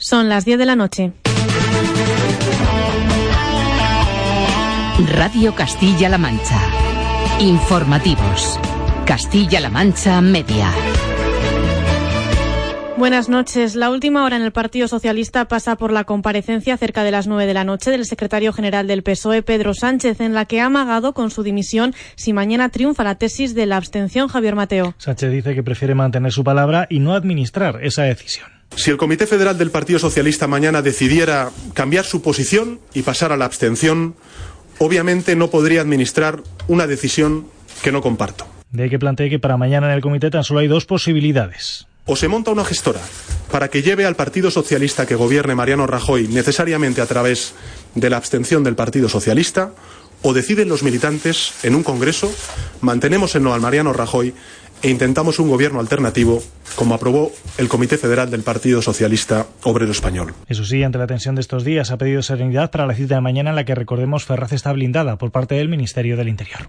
Son las 10 de la noche. Radio Castilla-La Mancha. Informativos. Castilla-La Mancha Media. Buenas noches. La última hora en el Partido Socialista pasa por la comparecencia cerca de las nueve de la noche del secretario general del PSOE, Pedro Sánchez, en la que ha amagado con su dimisión si mañana triunfa la tesis de la abstención Javier Mateo. Sánchez dice que prefiere mantener su palabra y no administrar esa decisión. Si el Comité Federal del Partido Socialista mañana decidiera cambiar su posición y pasar a la abstención, obviamente no podría administrar una decisión que no comparto. De ahí que plantee que para mañana en el comité tan solo hay dos posibilidades. O se monta una gestora para que lleve al Partido Socialista que gobierne Mariano Rajoy necesariamente a través de la abstención del Partido Socialista, o deciden los militantes en un Congreso, mantenemos el no al Mariano Rajoy e intentamos un gobierno alternativo, como aprobó el Comité Federal del Partido Socialista Obrero Español. Eso sí, ante la tensión de estos días, ha pedido serenidad para la cita de mañana en la que, recordemos, Ferraz está blindada por parte del Ministerio del Interior.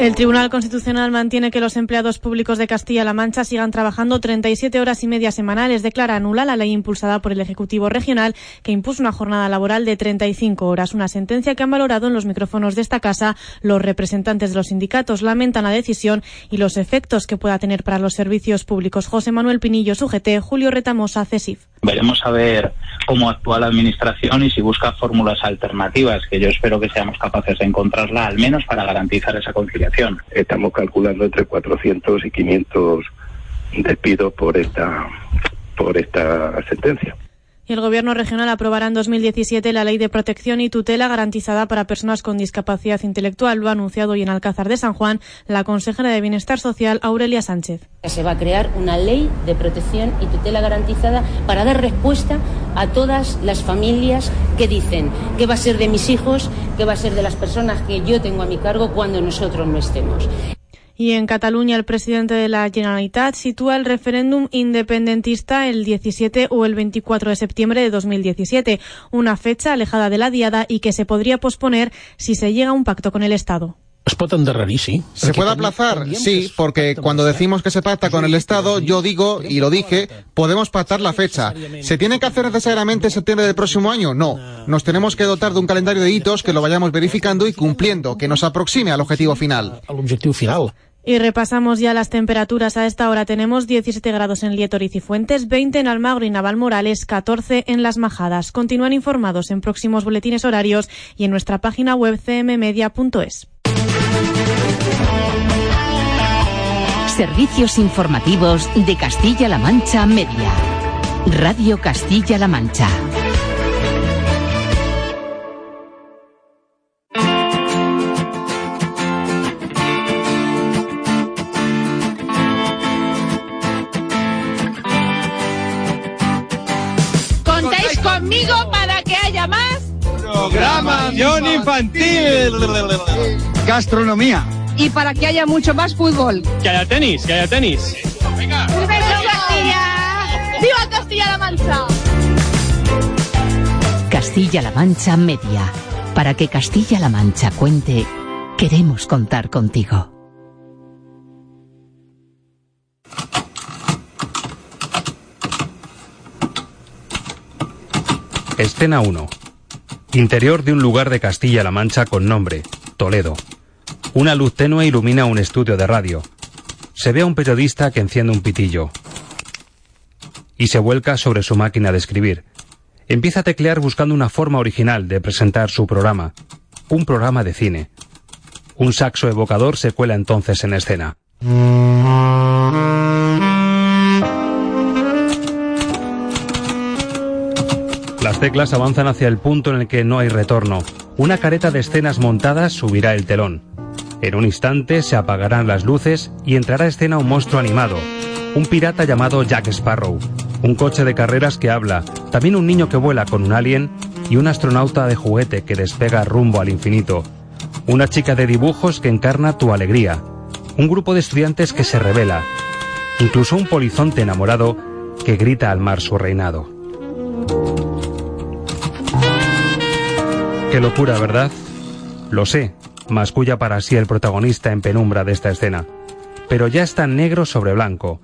El Tribunal Constitucional mantiene que los empleados públicos de Castilla-La Mancha sigan trabajando 37 horas y media semanales. Declara nula la ley impulsada por el Ejecutivo Regional que impuso una jornada laboral de 35 horas. Una sentencia que han valorado en los micrófonos de esta casa los representantes de los sindicatos. Lamentan la decisión y los efectos que pueda tener para los servicios públicos. José Manuel Pinillo, SUGT, Julio Retamosa, CESIF. Veremos a ver cómo actúa la Administración y si busca fórmulas alternativas, que yo espero que seamos capaces de encontrarla, al menos para garantizar esa conciliación. Estamos calculando entre 400 y 500 despidos por esta, por esta sentencia. El Gobierno regional aprobará en 2017 la Ley de Protección y Tutela garantizada para personas con discapacidad intelectual. Lo ha anunciado hoy en Alcázar de San Juan la consejera de Bienestar Social, Aurelia Sánchez. Se va a crear una ley de protección y tutela garantizada para dar respuesta a todas las familias que dicen qué va a ser de mis hijos, qué va a ser de las personas que yo tengo a mi cargo cuando nosotros no estemos. Y en Cataluña, el presidente de la Generalitat sitúa el referéndum independentista el 17 o el 24 de septiembre de 2017, una fecha alejada de la diada y que se podría posponer si se llega a un pacto con el Estado. ¿Se puede aplazar? Sí, porque cuando decimos que se pacta con el Estado, yo digo, y lo dije, podemos pactar la fecha. ¿Se tiene que hacer necesariamente en septiembre del próximo año? No. Nos tenemos que dotar de un calendario de hitos que lo vayamos verificando y cumpliendo, que nos aproxime al objetivo final. Y repasamos ya las temperaturas. A esta hora tenemos 17 grados en Lietoriz y Fuentes, 20 en Almagro y Navalmorales, 14 en Las Majadas. Continúan informados en próximos boletines horarios y en nuestra página web cmmedia.es. Servicios informativos de Castilla-La Mancha Media. Radio Castilla-La Mancha. Conmigo para que haya más? Programación infantil. Gastronomía. Y para que haya mucho más fútbol. Que haya tenis, que haya tenis. ¡Viva Castilla! ¡Viva Castilla-La Mancha! Castilla-La Mancha Media. Para que Castilla-La Mancha cuente, queremos contar contigo. Escena 1. Interior de un lugar de Castilla-La Mancha con nombre, Toledo. Una luz tenue ilumina un estudio de radio. Se ve a un periodista que enciende un pitillo. Y se vuelca sobre su máquina de escribir. Empieza a teclear buscando una forma original de presentar su programa. Un programa de cine. Un saxo evocador se cuela entonces en escena. Las teclas avanzan hacia el punto en el que no hay retorno. Una careta de escenas montadas subirá el telón. En un instante se apagarán las luces y entrará a escena un monstruo animado, un pirata llamado Jack Sparrow, un coche de carreras que habla, también un niño que vuela con un alien y un astronauta de juguete que despega rumbo al infinito, una chica de dibujos que encarna tu alegría, un grupo de estudiantes que se revela, incluso un polizonte enamorado que grita al mar su reinado. Qué locura, ¿verdad? Lo sé, masculla para sí el protagonista en penumbra de esta escena. Pero ya está negro sobre blanco.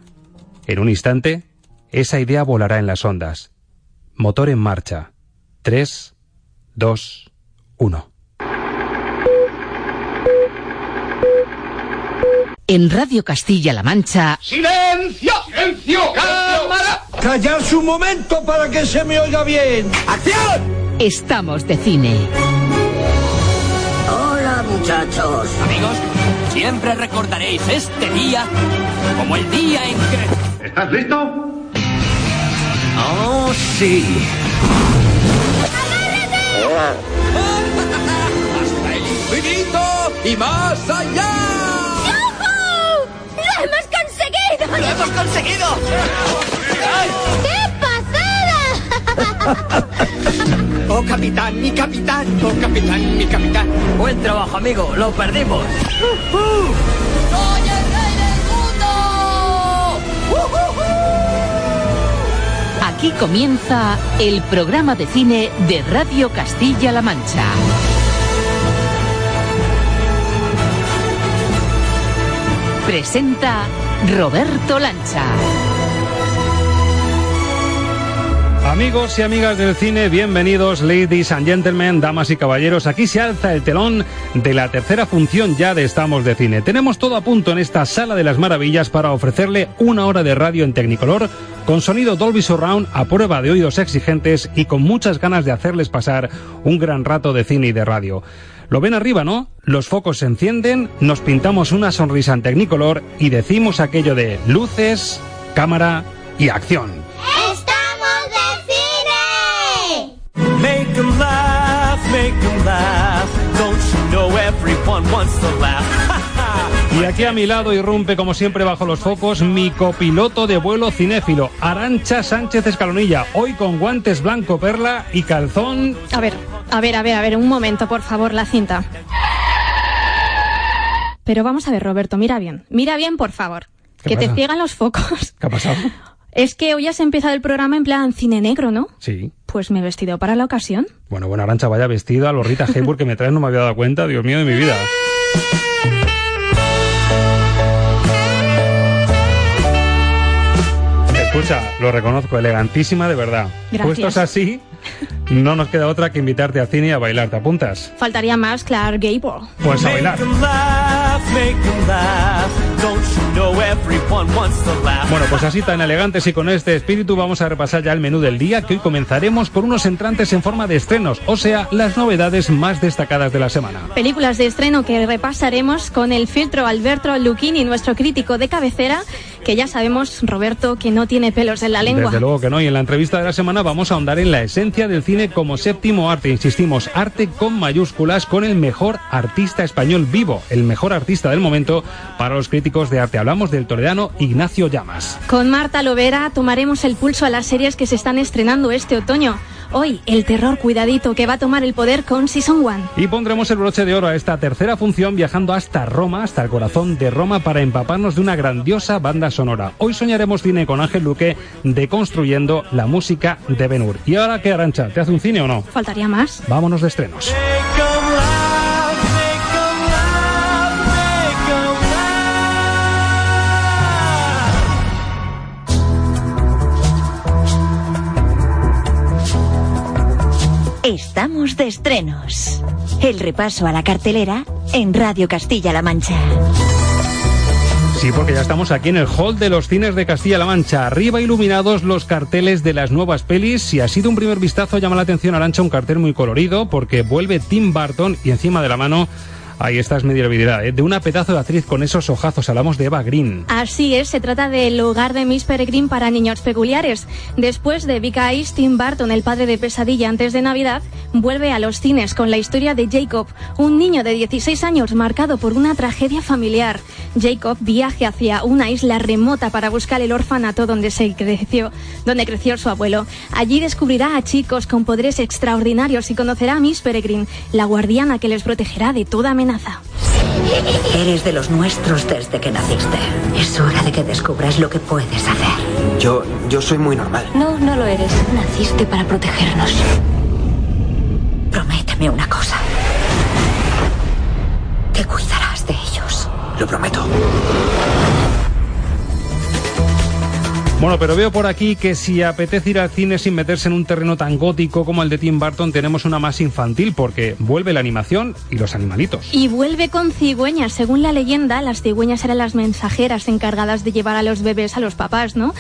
En un instante, esa idea volará en las ondas. Motor en marcha. 3, 2, 1. En Radio Castilla-La Mancha. ¡Silencio! ¡Silencio! ¡Cámara! Callaos un momento para que se me oiga bien. ¡Acción! Estamos de cine. Hola, muchachos. Amigos, siempre recordaréis este día como el día en que. ¿Estás listo? Oh, sí. ¡Hasta el infinito y más allá! ¡Lo hemos conseguido! ¡Lo hemos conseguido! ¡Qué pasada! ¡Oh, capitán, mi capitán! ¡Oh, capitán, mi capitán! Buen trabajo, amigo. Lo perdimos. ¡Soy el rey del mundo! Aquí comienza el programa de cine de Radio Castilla-La Mancha. Presenta Roberto Lancha. Amigos y amigas del cine, bienvenidos, ladies and gentlemen, damas y caballeros. Aquí se alza el telón de la tercera función ya de Estamos de Cine. Tenemos todo a punto en esta sala de las maravillas para ofrecerle una hora de radio en Tecnicolor con sonido Dolby Surround a prueba de oídos exigentes y con muchas ganas de hacerles pasar un gran rato de cine y de radio. Lo ven arriba, ¿no? Los focos se encienden, nos pintamos una sonrisa en Tecnicolor y decimos aquello de luces, cámara y acción. Make laugh. Don't you know everyone wants to laugh? Y aquí a mi lado irrumpe como siempre bajo los focos mi copiloto de vuelo cinéfilo, Arancha Sánchez Escalonilla, hoy con guantes blanco perla y calzón. A ver, a ver, a ver, a ver, un momento, por favor, la cinta. Pero vamos a ver, Roberto, mira bien, mira bien, por favor. ¿Qué Que te ciegan los focos. ¿Qué ha pasado? Es que hoy has empezado el programa en plan cine negro, ¿no? Sí. Pues me he vestido para la ocasión. Bueno, bueno, Arancha, vaya vestida, lo Rita Hayworth que me traes no me había dado cuenta, Dios mío de mi vida. Escucha, lo reconozco, elegantísima de verdad. Gracias. Puestos así, no nos queda otra que invitarte a cine y a bailar. ¿Te apuntas? Faltaría más Clark Gable. Pues a bailar. Bueno, pues así tan elegantes y con este espíritu vamos a repasar ya el menú del día, que hoy comenzaremos con unos entrantes en forma de estrenos, o sea, las novedades más destacadas de la semana. Películas de estreno que repasaremos con el filtro Alberto Lucchini, nuestro crítico de cabecera, que ya sabemos, Roberto, que no tiene pelos en la lengua. Desde luego que no, y en la entrevista de la semana vamos a ahondar en la esencia del cine como séptimo arte. Insistimos, arte con mayúsculas, con el mejor artista español vivo, el mejor artista del momento para los críticos de arte. Hablamos del toledano Ignacio Llamas. Con Marta Lovera tomaremos el pulso a las series que se están estrenando este otoño. Hoy, el terror cuidadito que va a tomar el poder con Season 1. Y pondremos el broche de oro a esta tercera función viajando hasta Roma, hasta el corazón de Roma, para empaparnos de una grandiosa banda sonora. Hoy soñaremos cine con Ángel Luque, deconstruyendo la música de Benur. ¿Y ahora qué, Arancha? ¿Te hace un cine o no? ¿Faltaría más? Vámonos de estrenos. Estamos de estrenos. El repaso a la cartelera en Radio Castilla-La Mancha. Sí, porque ya estamos aquí en el hall de los cines de Castilla-La Mancha. Arriba iluminados los carteles de las nuevas pelis. Si ha sido un primer vistazo, llama la atención Arancha un cartel muy colorido porque vuelve Tim Burton y encima de la mano Ahí esta es mediabilidad, ¿eh? de una pedazo de actriz con esos ojazos. Hablamos de Eva Green. Así es, se trata del hogar de Miss Peregrine para niños peculiares. Después de Vika Ice, Tim Burton, el padre de Pesadilla antes de Navidad, vuelve a los cines con la historia de Jacob, un niño de 16 años marcado por una tragedia familiar. Jacob viaja hacia una isla remota para buscar el orfanato donde se creció, donde creció su abuelo. Allí descubrirá a chicos con poderes extraordinarios y conocerá a Miss Peregrine, la guardiana que les protegerá de toda amenaza. Eres de los nuestros desde que naciste. Es hora de que descubras lo que puedes hacer. Yo, yo soy muy normal. No, no lo eres. Naciste para protegernos. Prométeme una cosa. Que cuidarás de ellos. Lo prometo. Bueno, pero veo por aquí que si apetece ir al cine sin meterse en un terreno tan gótico como el de Tim Burton, tenemos una más infantil porque vuelve la animación y los animalitos. Y vuelve con cigüeñas. Según la leyenda, las cigüeñas eran las mensajeras encargadas de llevar a los bebés a los papás, ¿no?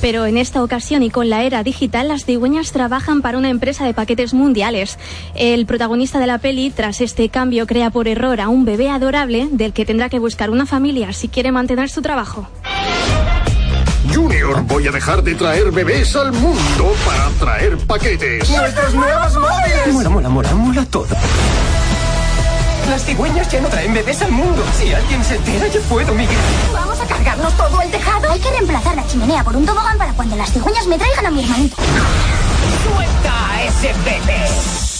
Pero en esta ocasión y con la era digital, las cigüeñas trabajan para una empresa de paquetes mundiales. El protagonista de la peli, tras este cambio, crea por error a un bebé adorable del que tendrá que buscar una familia si quiere mantener su trabajo. Junior, voy a dejar de traer bebés al mundo para traer paquetes. ¡Nuestros nuevos móviles! Mola, mola, mola, mola todo. Las cigüeñas ya no traen bebés al mundo. Si alguien se entera, yo puedo migrar. ¿Vamos a cargarnos todo el tejado? Hay que reemplazar la chimenea por un tobogán para cuando las cigüeñas me traigan a mi hermanito. ¡Suelta a ese bebé!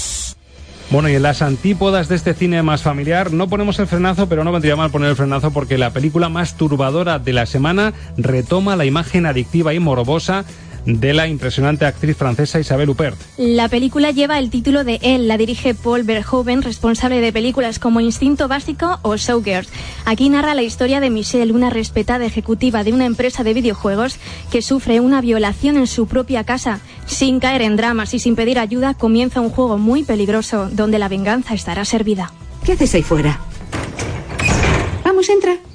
Bueno, y en las antípodas de este cine más familiar no ponemos el frenazo, pero no vendría mal poner el frenazo porque la película más turbadora de la semana retoma la imagen adictiva y morbosa de la impresionante actriz francesa Isabelle Huppert. La película lleva el título de él, la dirige Paul Verhoeven, responsable de películas como Instinto Básico o Showgirls. Aquí narra la historia de Michelle, una respetada ejecutiva de una empresa de videojuegos que sufre una violación en su propia casa. Sin caer en dramas y sin pedir ayuda, comienza un juego muy peligroso donde la venganza estará servida. ¿Qué haces ahí fuera? Vamos, entra.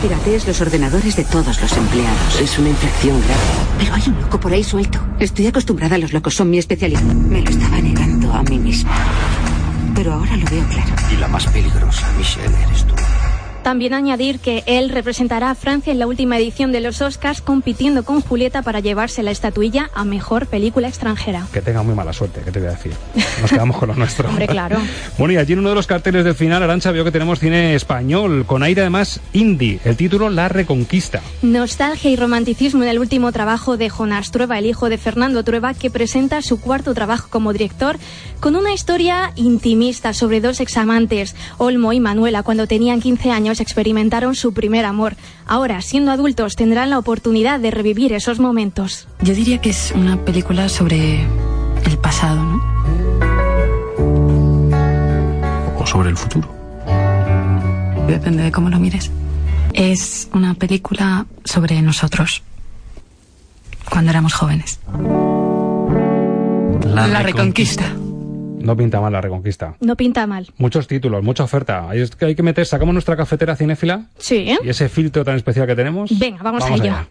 Piratees los ordenadores de todos los empleados. Es una infección grave. Pero hay un loco por ahí suelto. Estoy acostumbrada a los locos, son mi especialidad. Me lo estaba negando a mí misma. Pero ahora lo veo claro. Y la más peligrosa, Michelle, eres tú. También añadir que él representará a Francia en la última edición de los Oscars compitiendo con Julieta para llevarse la estatuilla a mejor película extranjera. Que tenga muy mala suerte, ¿qué te voy a decir? Nos quedamos con lo nuestro. Hombre, claro. Bueno, y allí en uno de los carteles del final, Arancha, veo que tenemos cine español, con aire además indie. El título La Reconquista. Nostalgia y romanticismo en el último trabajo de Jonás Trueba, el hijo de Fernando Trueba, que presenta su cuarto trabajo como director con una historia intimista sobre dos examantes, Olmo y Manuela, cuando tenían 15 años experimentaron su primer amor. Ahora, siendo adultos, tendrán la oportunidad de revivir esos momentos. Yo diría que es una película sobre el pasado, ¿no? O sobre el futuro. Depende de cómo lo mires. Es una película sobre nosotros, cuando éramos jóvenes. La, Reconquista. No pinta mal la Reconquista. No pinta mal. Muchos títulos, mucha oferta. Hay que, hay que meter, sacamos nuestra cafetera cinéfila Sí. y ese filtro tan especial que tenemos. Venga, vamos, a ello. allá.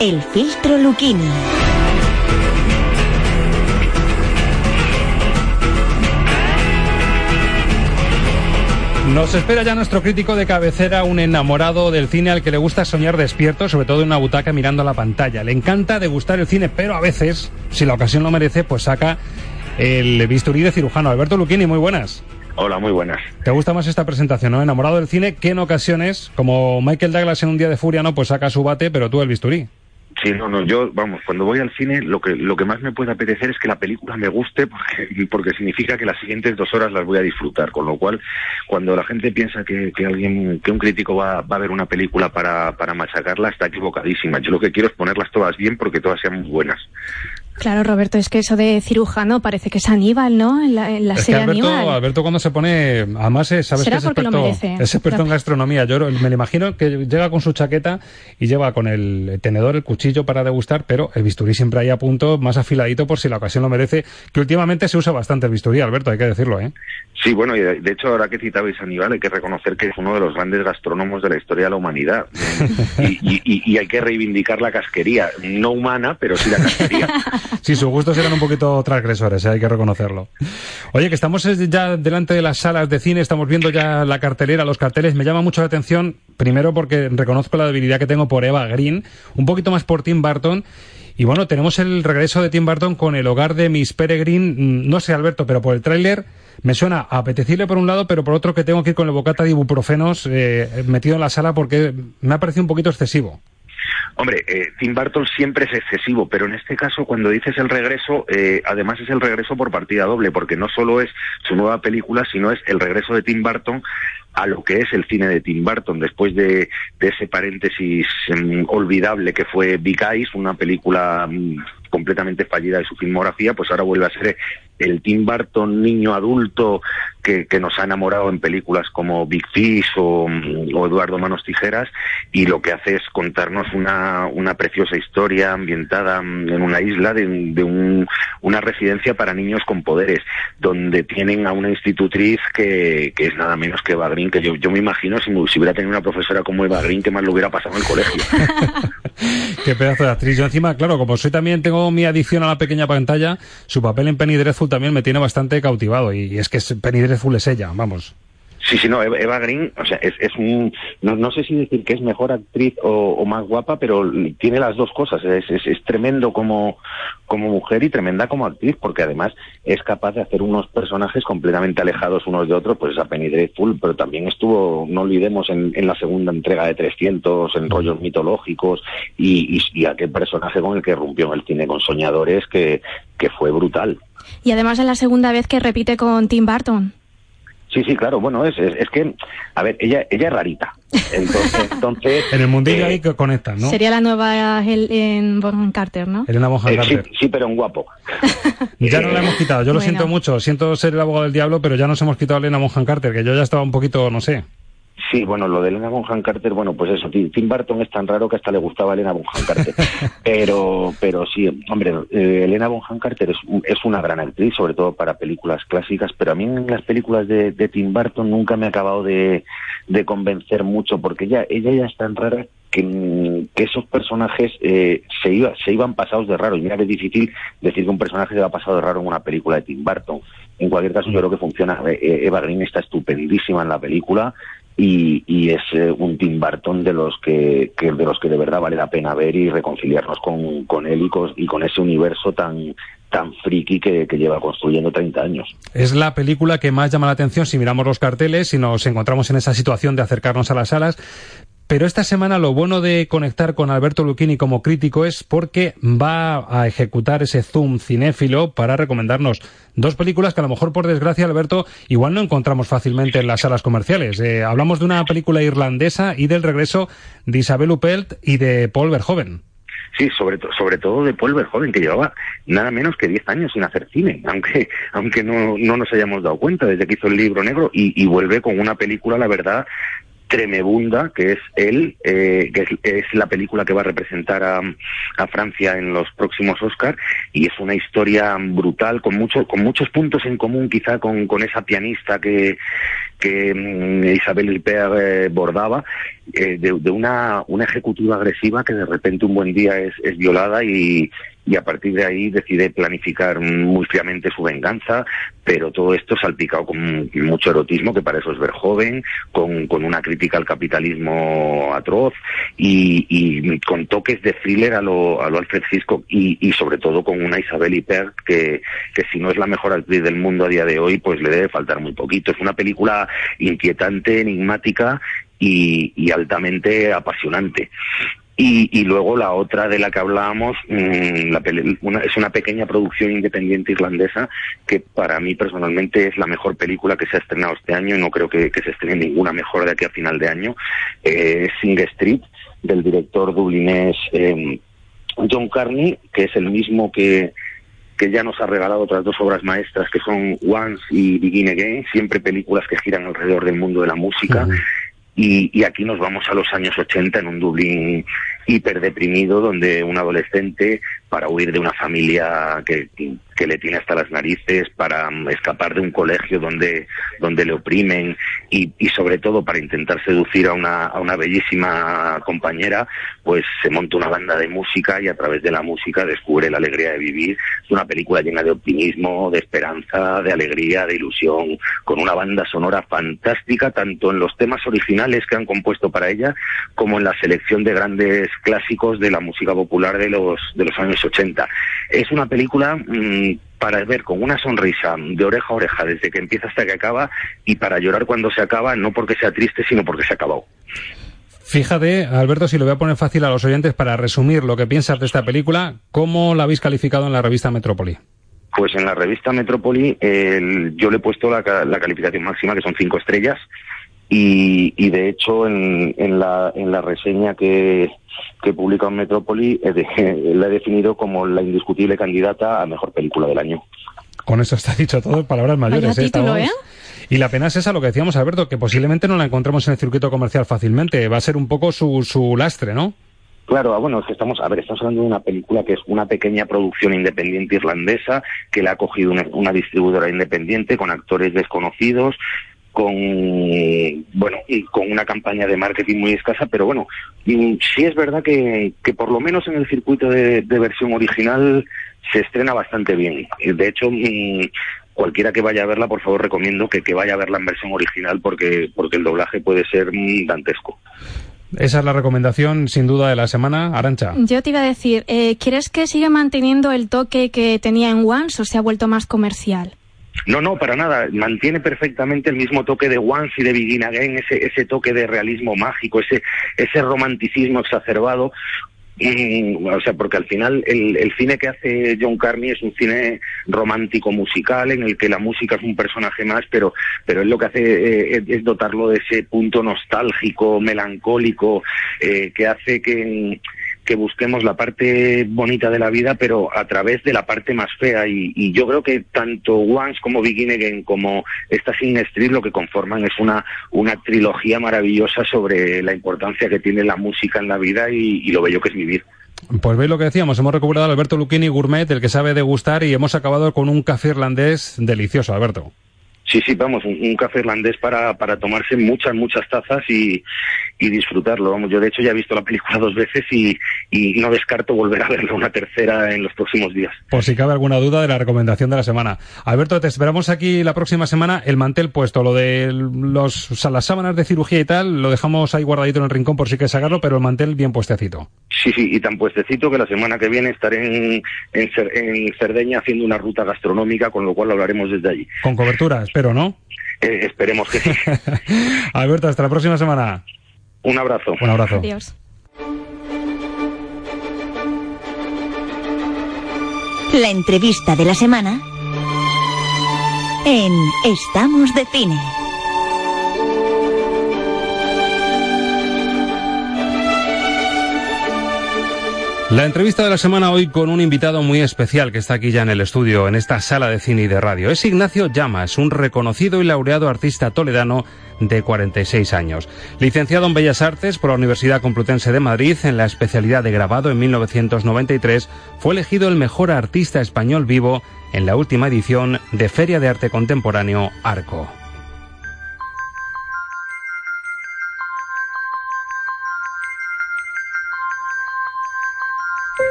El filtro Luquini. Nos espera ya nuestro crítico de cabecera, un enamorado del cine al que le gusta soñar despierto, sobre todo en una butaca mirando la pantalla. Le encanta degustar el cine, pero a veces, si la ocasión lo merece, pues saca el bisturí de cirujano. Alberto Luquini, muy buenas. Hola, muy buenas. ¿Te gusta más esta presentación, no? Enamorado del cine, que en ocasiones, como Michael Douglas en un día de furia, ¿no? Pues saca su bate, pero tú el bisturí. Sí, no, no, yo, vamos, cuando voy al cine, lo que, lo que más me puede apetecer es que la película me guste, porque, porque significa que las siguientes dos horas las voy a disfrutar. Con lo cual, cuando la gente piensa que, que alguien, que un crítico va, va a ver una película para, para machacarla, está equivocadísima. Yo lo que quiero es ponerlas todas bien porque todas sean muy buenas. Claro, Roberto, es que eso de cirujano parece que es Aníbal, ¿no? En la, en la Es que serie Alberto, Aníbal. Alberto cuando se pone, además eh, sabes que es porque lo experto, merece. es experto en gastronomía. Yo me lo imagino que llega con su chaqueta y lleva con el tenedor, el cuchillo para degustar, pero el bisturí siempre ahí a punto, más afiladito por si la ocasión lo merece, que últimamente se usa bastante el bisturí, Alberto, hay que decirlo, ¿eh? Sí, bueno, y de, de hecho, ahora que citabais a Aníbal, hay que reconocer que es uno de los grandes gastrónomos de la historia de la humanidad. y, y- y- y hay que reivindicar la casquería, no humana, pero sí la casquería. Sí, sus gustos eran un poquito transgresores, eh, hay que reconocerlo. Oye, que estamos ya delante de las salas de cine, estamos viendo ya la cartelera, los carteles. Me llama mucho la atención, primero porque reconozco la debilidad que tengo por Eva Green, un poquito más por Tim Burton. Y bueno, tenemos el regreso de Tim Burton con El hogar de Miss Peregrine. Mm, No sé, Alberto, pero por el tráiler me suena apetecible por un lado, pero por otro que tengo que ir con el bocata de ibuprofenos eh, metido en la sala porque me ha parecido un poquito excesivo. Hombre, eh, Tim Burton siempre es excesivo, pero en este caso, cuando dices el regreso, eh, además es el regreso por partida doble, porque no solo es su nueva película, sino es el regreso de Tim Burton a lo que es el cine de Tim Burton, después de, de ese paréntesis mm, olvidable que fue Big Eyes, una película mm, completamente fallida de su filmografía, pues ahora vuelve a ser el Tim Burton niño adulto que, que nos ha enamorado en películas como Big Fish o, Eduardo Manos Tijeras y lo que hace es contarnos una, una preciosa historia ambientada en una isla de, de un- una residencia para niños con poderes, donde tienen a una institutriz que, que es nada menos que Eva Green, que yo, yo me imagino si, si hubiera tenido una profesora como Eva Green, que más lo hubiera pasado en el colegio. Qué pedazo de actriz. Yo encima, claro, como soy también, tengo mi adicción a la pequeña pantalla, su papel en Penny Dreadful también me tiene bastante cautivado. Y, es que Penny Dreadful es ella, vamos. Sí, sí, no, Eva Green, o sea, es, es un, no, no sé si decir que es mejor actriz o, o más guapa, pero tiene las dos cosas, es, es, es tremendo como, como mujer y tremenda como actriz, porque además es capaz de hacer unos personajes completamente alejados unos de otros, pues esa Penny Dreadful, pero también estuvo, no olvidemos, en, en la segunda entrega de 300, en rollos mitológicos, y, y, y aquel personaje con el que rompió en el cine con Soñadores, que, que fue brutal. Y además es la segunda vez que repite con Tim Burton. Sí, sí, claro, bueno, es, es, es que, a ver, ella, ella es rarita. Entonces, entonces En el mundillo eh, ahí que conectan, ¿no? Sería la nueva Helen Bonham Carter, ¿no? Elena Bonham eh, sí, Carter. sí, pero en guapo. Ya no la hemos quitado, yo lo siento mucho, siento ser el abogado del diablo, pero ya nos hemos quitado a Elena Bonham Carter, que yo ya estaba un poquito, no sé. Sí, bueno, lo de Elena Bonham Carter, bueno, pues eso, Tim Burton es tan raro que hasta le gustaba Elena Bonham Carter. pero, pero sí, hombre, eh, Elena Bonham Carter es, es una gran actriz, sobre todo para películas clásicas, pero a mí en las películas de, de Tim Burton nunca me ha acabado de, de convencer mucho, porque ella, ella ya es tan rara que, mm, que esos personajes eh, se, iba, se iban pasados de raro. Y mira que es difícil decir que un personaje se va pasado de raro en una película de Tim Burton. En cualquier caso, yo creo que funciona. Eh, Eva Green está estupendísima en la película y, y es eh, un Tim de los que, de los que de verdad vale la pena ver y reconciliarnos con, con él y con, y con ese universo tan tan friki que, lleva construyendo 30 años. Es la película que más llama la atención si miramos los carteles y nos encontramos en esa situación de acercarnos a las salas. Pero esta semana lo bueno de conectar con Alberto Lucchini como crítico es porque va a ejecutar ese zoom cinéfilo para recomendarnos dos películas que a lo mejor por desgracia, Alberto, igual no encontramos fácilmente en las salas comerciales. Eh, hablamos de una película irlandesa y del regreso de Isabel Huppert y de Paul Verhoeven. Sí, sobre, sobre todo de Paul Verhoeven, que llevaba nada menos que 10 años sin hacer cine, aunque, aunque no, no nos hayamos dado cuenta desde que hizo el libro negro, y vuelve con una película, la verdad, tremebunda, que es él, eh, que es, la película que va a representar a, Francia en los próximos Oscar, y es una historia brutal, con, mucho, con muchos puntos en común quizá con, con esa pianista que, que mm, Isabel Huppert eh, bordaba, eh, de, una, una ejecutiva agresiva que de repente un buen día es violada y, y a partir de ahí decide planificar muy fríamente su venganza, pero todo esto salpicado con mucho erotismo, que para eso es ver joven, con, con una crítica al capitalismo atroz y, con toques de thriller a lo, a lo Alfred Hitchcock y, y sobre todo con una Isabel Huppert que, que si no es la mejor actriz del mundo a día de hoy, pues le debe faltar muy poquito. Es una película inquietante, enigmática y, y altamente apasionante. Y, y luego la otra de la que hablábamos mm, la una- es una pequeña producción independiente irlandesa que para mí personalmente es la mejor película que se ha estrenado este año y no creo que, se estrene ninguna mejor de aquí a final de año. Eh, Sing Street, del director dublinés eh, John Carney, que es el mismo que, que ya nos ha regalado otras dos obras maestras que son Once y Begin Again, siempre películas que giran alrededor del mundo de la música. Y, y, aquí nos vamos a los años 80 en un Dublín hiperdeprimido donde un adolescente para huir de una familia que, que le tiene hasta las narices, para mm, escapar de un colegio donde, donde le oprimen y, y sobre todo para intentar seducir a una, a una bellísima compañera, pues se monta una banda de música y a través de la música descubre la alegría de vivir. Es una película llena de optimismo, de esperanza, de alegría, de ilusión, con una banda sonora fantástica, tanto en los temas originales que han compuesto para ella, como en la selección de grandes clásicos de la música popular de los, de los años 80. Es una película mmm, para ver con una sonrisa de oreja a oreja desde que empieza hasta que acaba y para llorar cuando se acaba, no porque sea triste, sino porque se ha acabado. Fíjate, Alberto, si lo voy a poner fácil a los oyentes para resumir lo que piensas de esta película, ¿cómo la habéis calificado en la revista Metrópoli? Pues en la revista Metrópoli el, yo le he puesto la, la, calificación máxima, que son cinco estrellas, y, y de hecho en, en, la, en la reseña que, que publica en Metrópoli eh, de, la he definido como la indiscutible candidata a mejor película del año. Con eso está dicho todo, palabras mayores. ¿eh? Título, ¿eh? Y la pena es esa, lo que decíamos, Alberto, que posiblemente no la encontremos en el circuito comercial fácilmente. Va a ser un poco su, su lastre, ¿no? Claro, bueno, es que estamos, a ver, estamos hablando de una película que es una pequeña producción independiente irlandesa que le ha cogido una, una distribuidora independiente con actores desconocidos, con bueno y con una campaña de marketing muy escasa pero bueno sí es verdad que, que por lo menos en el circuito de, de, versión original se estrena bastante bien de hecho cualquiera que vaya a verla por favor recomiendo que, que vaya a verla en versión original porque porque el doblaje puede ser dantesco esa es la recomendación, sin duda, de la semana. Arancha. Yo te iba a decir, eh, ¿quieres que siga manteniendo el toque que tenía en Once o se ha vuelto más comercial? No, no, para nada. Mantiene perfectamente el mismo toque de Once y de Begin Again, ese, ese toque de realismo mágico, ese, ese romanticismo exacerbado. Mm, o sea, porque al final el, el, cine que hace John Carney es un cine romántico musical en el que la música es un personaje más, pero, pero él lo que hace eh, es, dotarlo de ese punto nostálgico, melancólico, eh, que hace que que busquemos la parte bonita de la vida, pero a través de la parte más fea. Y, yo creo que tanto Once como Begin Again como esta Sin Street lo que conforman es una, una trilogía maravillosa sobre la importancia que tiene la música en la vida y, lo bello que es vivir. Pues veis lo que decíamos, hemos recuperado a Alberto Lucchini Gourmet, el que sabe degustar, y hemos acabado con un café irlandés delicioso, Alberto. Sí, sí, vamos, un, un, café irlandés para, para tomarse muchas, muchas tazas y, y disfrutarlo. Vamos, yo de hecho ya he visto la película dos veces y, y no descarto volver a verla una tercera en los próximos días. Por si cabe alguna duda de la recomendación de la semana. Alberto, te esperamos aquí la próxima semana. El mantel puesto, lo de los, o sea, las sábanas de cirugía y tal, lo dejamos ahí guardadito en el rincón por si quieres sacarlo, pero el mantel bien puestecito. Sí, sí, y tan puestecito que la semana que viene estaré en, en, en Cerdeña haciendo una ruta gastronómica, con lo cual hablaremos desde allí. Con cobertura, espero, ¿no? Eh, esperemos que sí. Alberto, hasta la próxima semana. Un abrazo. Un abrazo. Adiós. La entrevista de la semana en Estamos de Cine. La entrevista de la semana hoy con un invitado muy especial que está aquí ya en el estudio, en esta sala de cine y de radio. Es Ignacio Llamas, un reconocido y laureado artista toledano de 46 años. Licenciado en Bellas Artes por la Universidad Complutense de Madrid en la especialidad de grabado en 1993, fue elegido el mejor artista español vivo en la última edición de Feria de Arte Contemporáneo Arco.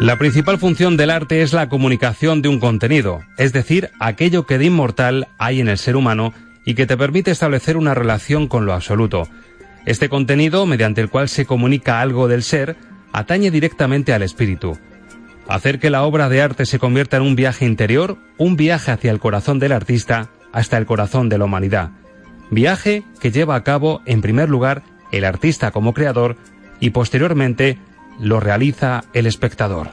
La principal función del arte es la comunicación de un contenido, es decir, aquello que de inmortal hay en el ser humano y que te permite establecer una relación con lo absoluto. Este contenido, mediante el cual se comunica algo del ser, atañe directamente al espíritu. Hacer que la obra de arte se convierta en un viaje interior, un viaje hacia el corazón del artista, hasta el corazón de la humanidad. Viaje que lleva a cabo, en primer lugar, el artista como creador y posteriormente lo realiza el espectador.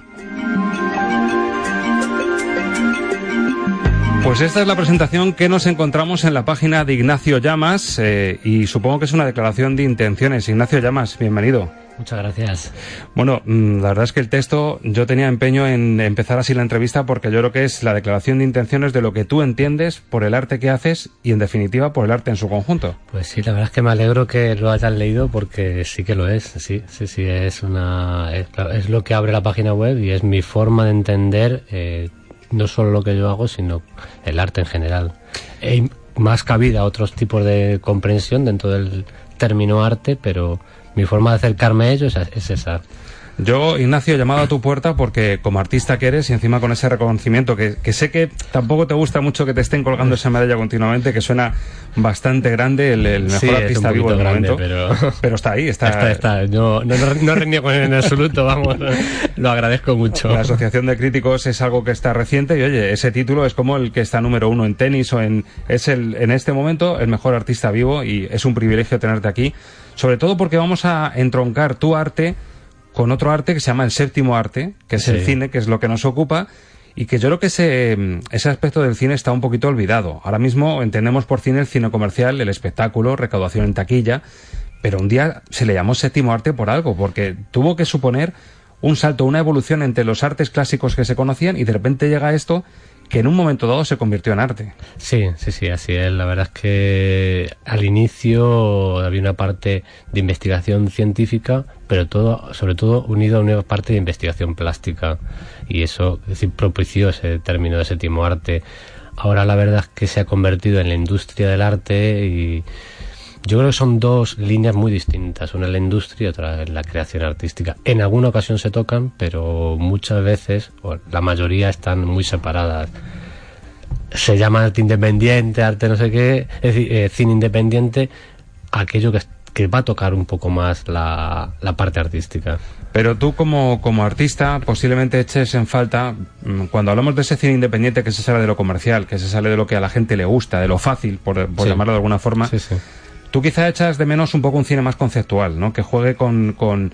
Pues esta es la presentación que nos encontramos en la página de Ignacio Llamas eh, y supongo que es una declaración de intenciones. Ignacio Llamas, bienvenido. Muchas gracias. Bueno, mm, la verdad es que el texto, yo tenía empeño en empezar así la entrevista porque yo creo que es la declaración de intenciones de lo que tú entiendes por el arte que haces y en definitiva por el arte en su conjunto. Pues sí, la verdad es que me alegro que lo hayan leído porque sí que lo es, sí, sí, sí, es una, es, lo que abre la página web y es mi forma de entender eh, no solo lo que yo hago, sino el arte en general. Más cabida a otros tipos de comprensión dentro del término arte, pero mi forma de acercarme a ellos es, esa. Yo, Ignacio, llamado a tu puerta porque como artista que eres y encima con ese reconocimiento que, sé que tampoco te gusta mucho que te estén colgando esa medalla continuamente, que suena bastante grande, el, mejor artista vivo del momento. Pero... está ahí, está. Está, está. no, no reniego en absoluto, vamos, lo agradezco mucho. La Asociación de Críticos es algo que está reciente y oye, ese título es como el que está número uno en tenis o en... Es el, en este momento el mejor artista vivo y es un privilegio tenerte aquí sobre todo porque vamos a entroncar tu arte con otro arte que se llama el séptimo arte, que es el cine, que es lo que nos ocupa, y que yo creo que ese, ese aspecto del cine está un poquito olvidado. Ahora mismo entendemos por cine el cine comercial, el espectáculo, recaudación en taquilla, pero un día se le llamó séptimo arte por algo, porque tuvo que suponer un salto, una evolución entre los artes clásicos que se conocían y de repente llega esto que en un momento dado se convirtió en arte. Sí, sí, sí, así es. La verdad es que al inicio había una parte de investigación científica, pero todo, sobre todo unido a una parte de investigación plástica. Y eso, es decir, propició ese término de séptimo arte. Ahora la verdad es que se ha convertido en la industria del arte y yo creo que son dos líneas muy distintas, una en la industria y otra en la creación artística. En alguna ocasión se tocan, pero muchas veces, o la mayoría, están muy separadas. Se llama arte independiente, arte no sé qué, es decir, eh, cine independiente, aquello que, que, va a tocar un poco más la, la parte artística. Pero tú como, como, artista posiblemente eches en falta, mm, cuando hablamos de ese cine independiente que se sale de lo comercial, que se sale de lo que a la gente le gusta, de lo fácil, por, por llamarlo de alguna forma, sí, sí. Tú quizá echas de menos un poco un cine más conceptual, ¿no? Que juegue con,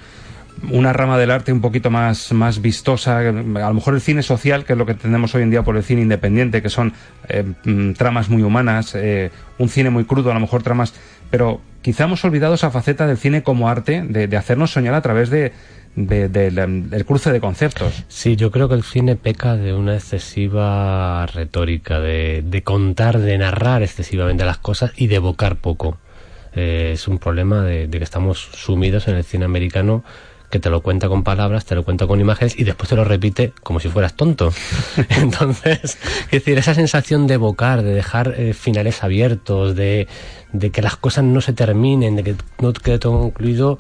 una rama del arte un poquito más, más vistosa, a lo mejor el cine social, que es lo que tenemos hoy en día por el cine independiente, que son eh, mm, tramas muy humanas, eh, un cine muy crudo, a lo mejor tramas, pero quizá hemos olvidado esa faceta del cine como arte, de, de hacernos soñar a través de, de, del cruce de conceptos. Sí, yo creo que el cine peca de una excesiva retórica, de, de contar, de narrar excesivamente las cosas y de evocar poco. Eh, es un problema de, que estamos sumidos en el cine americano que te lo cuenta con palabras, te lo cuenta con imágenes y después te lo repite como si fueras tonto. Entonces, es decir, esa sensación de evocar, de dejar eh, finales abiertos, de, de, que las cosas no se terminen, de que no quede todo concluido,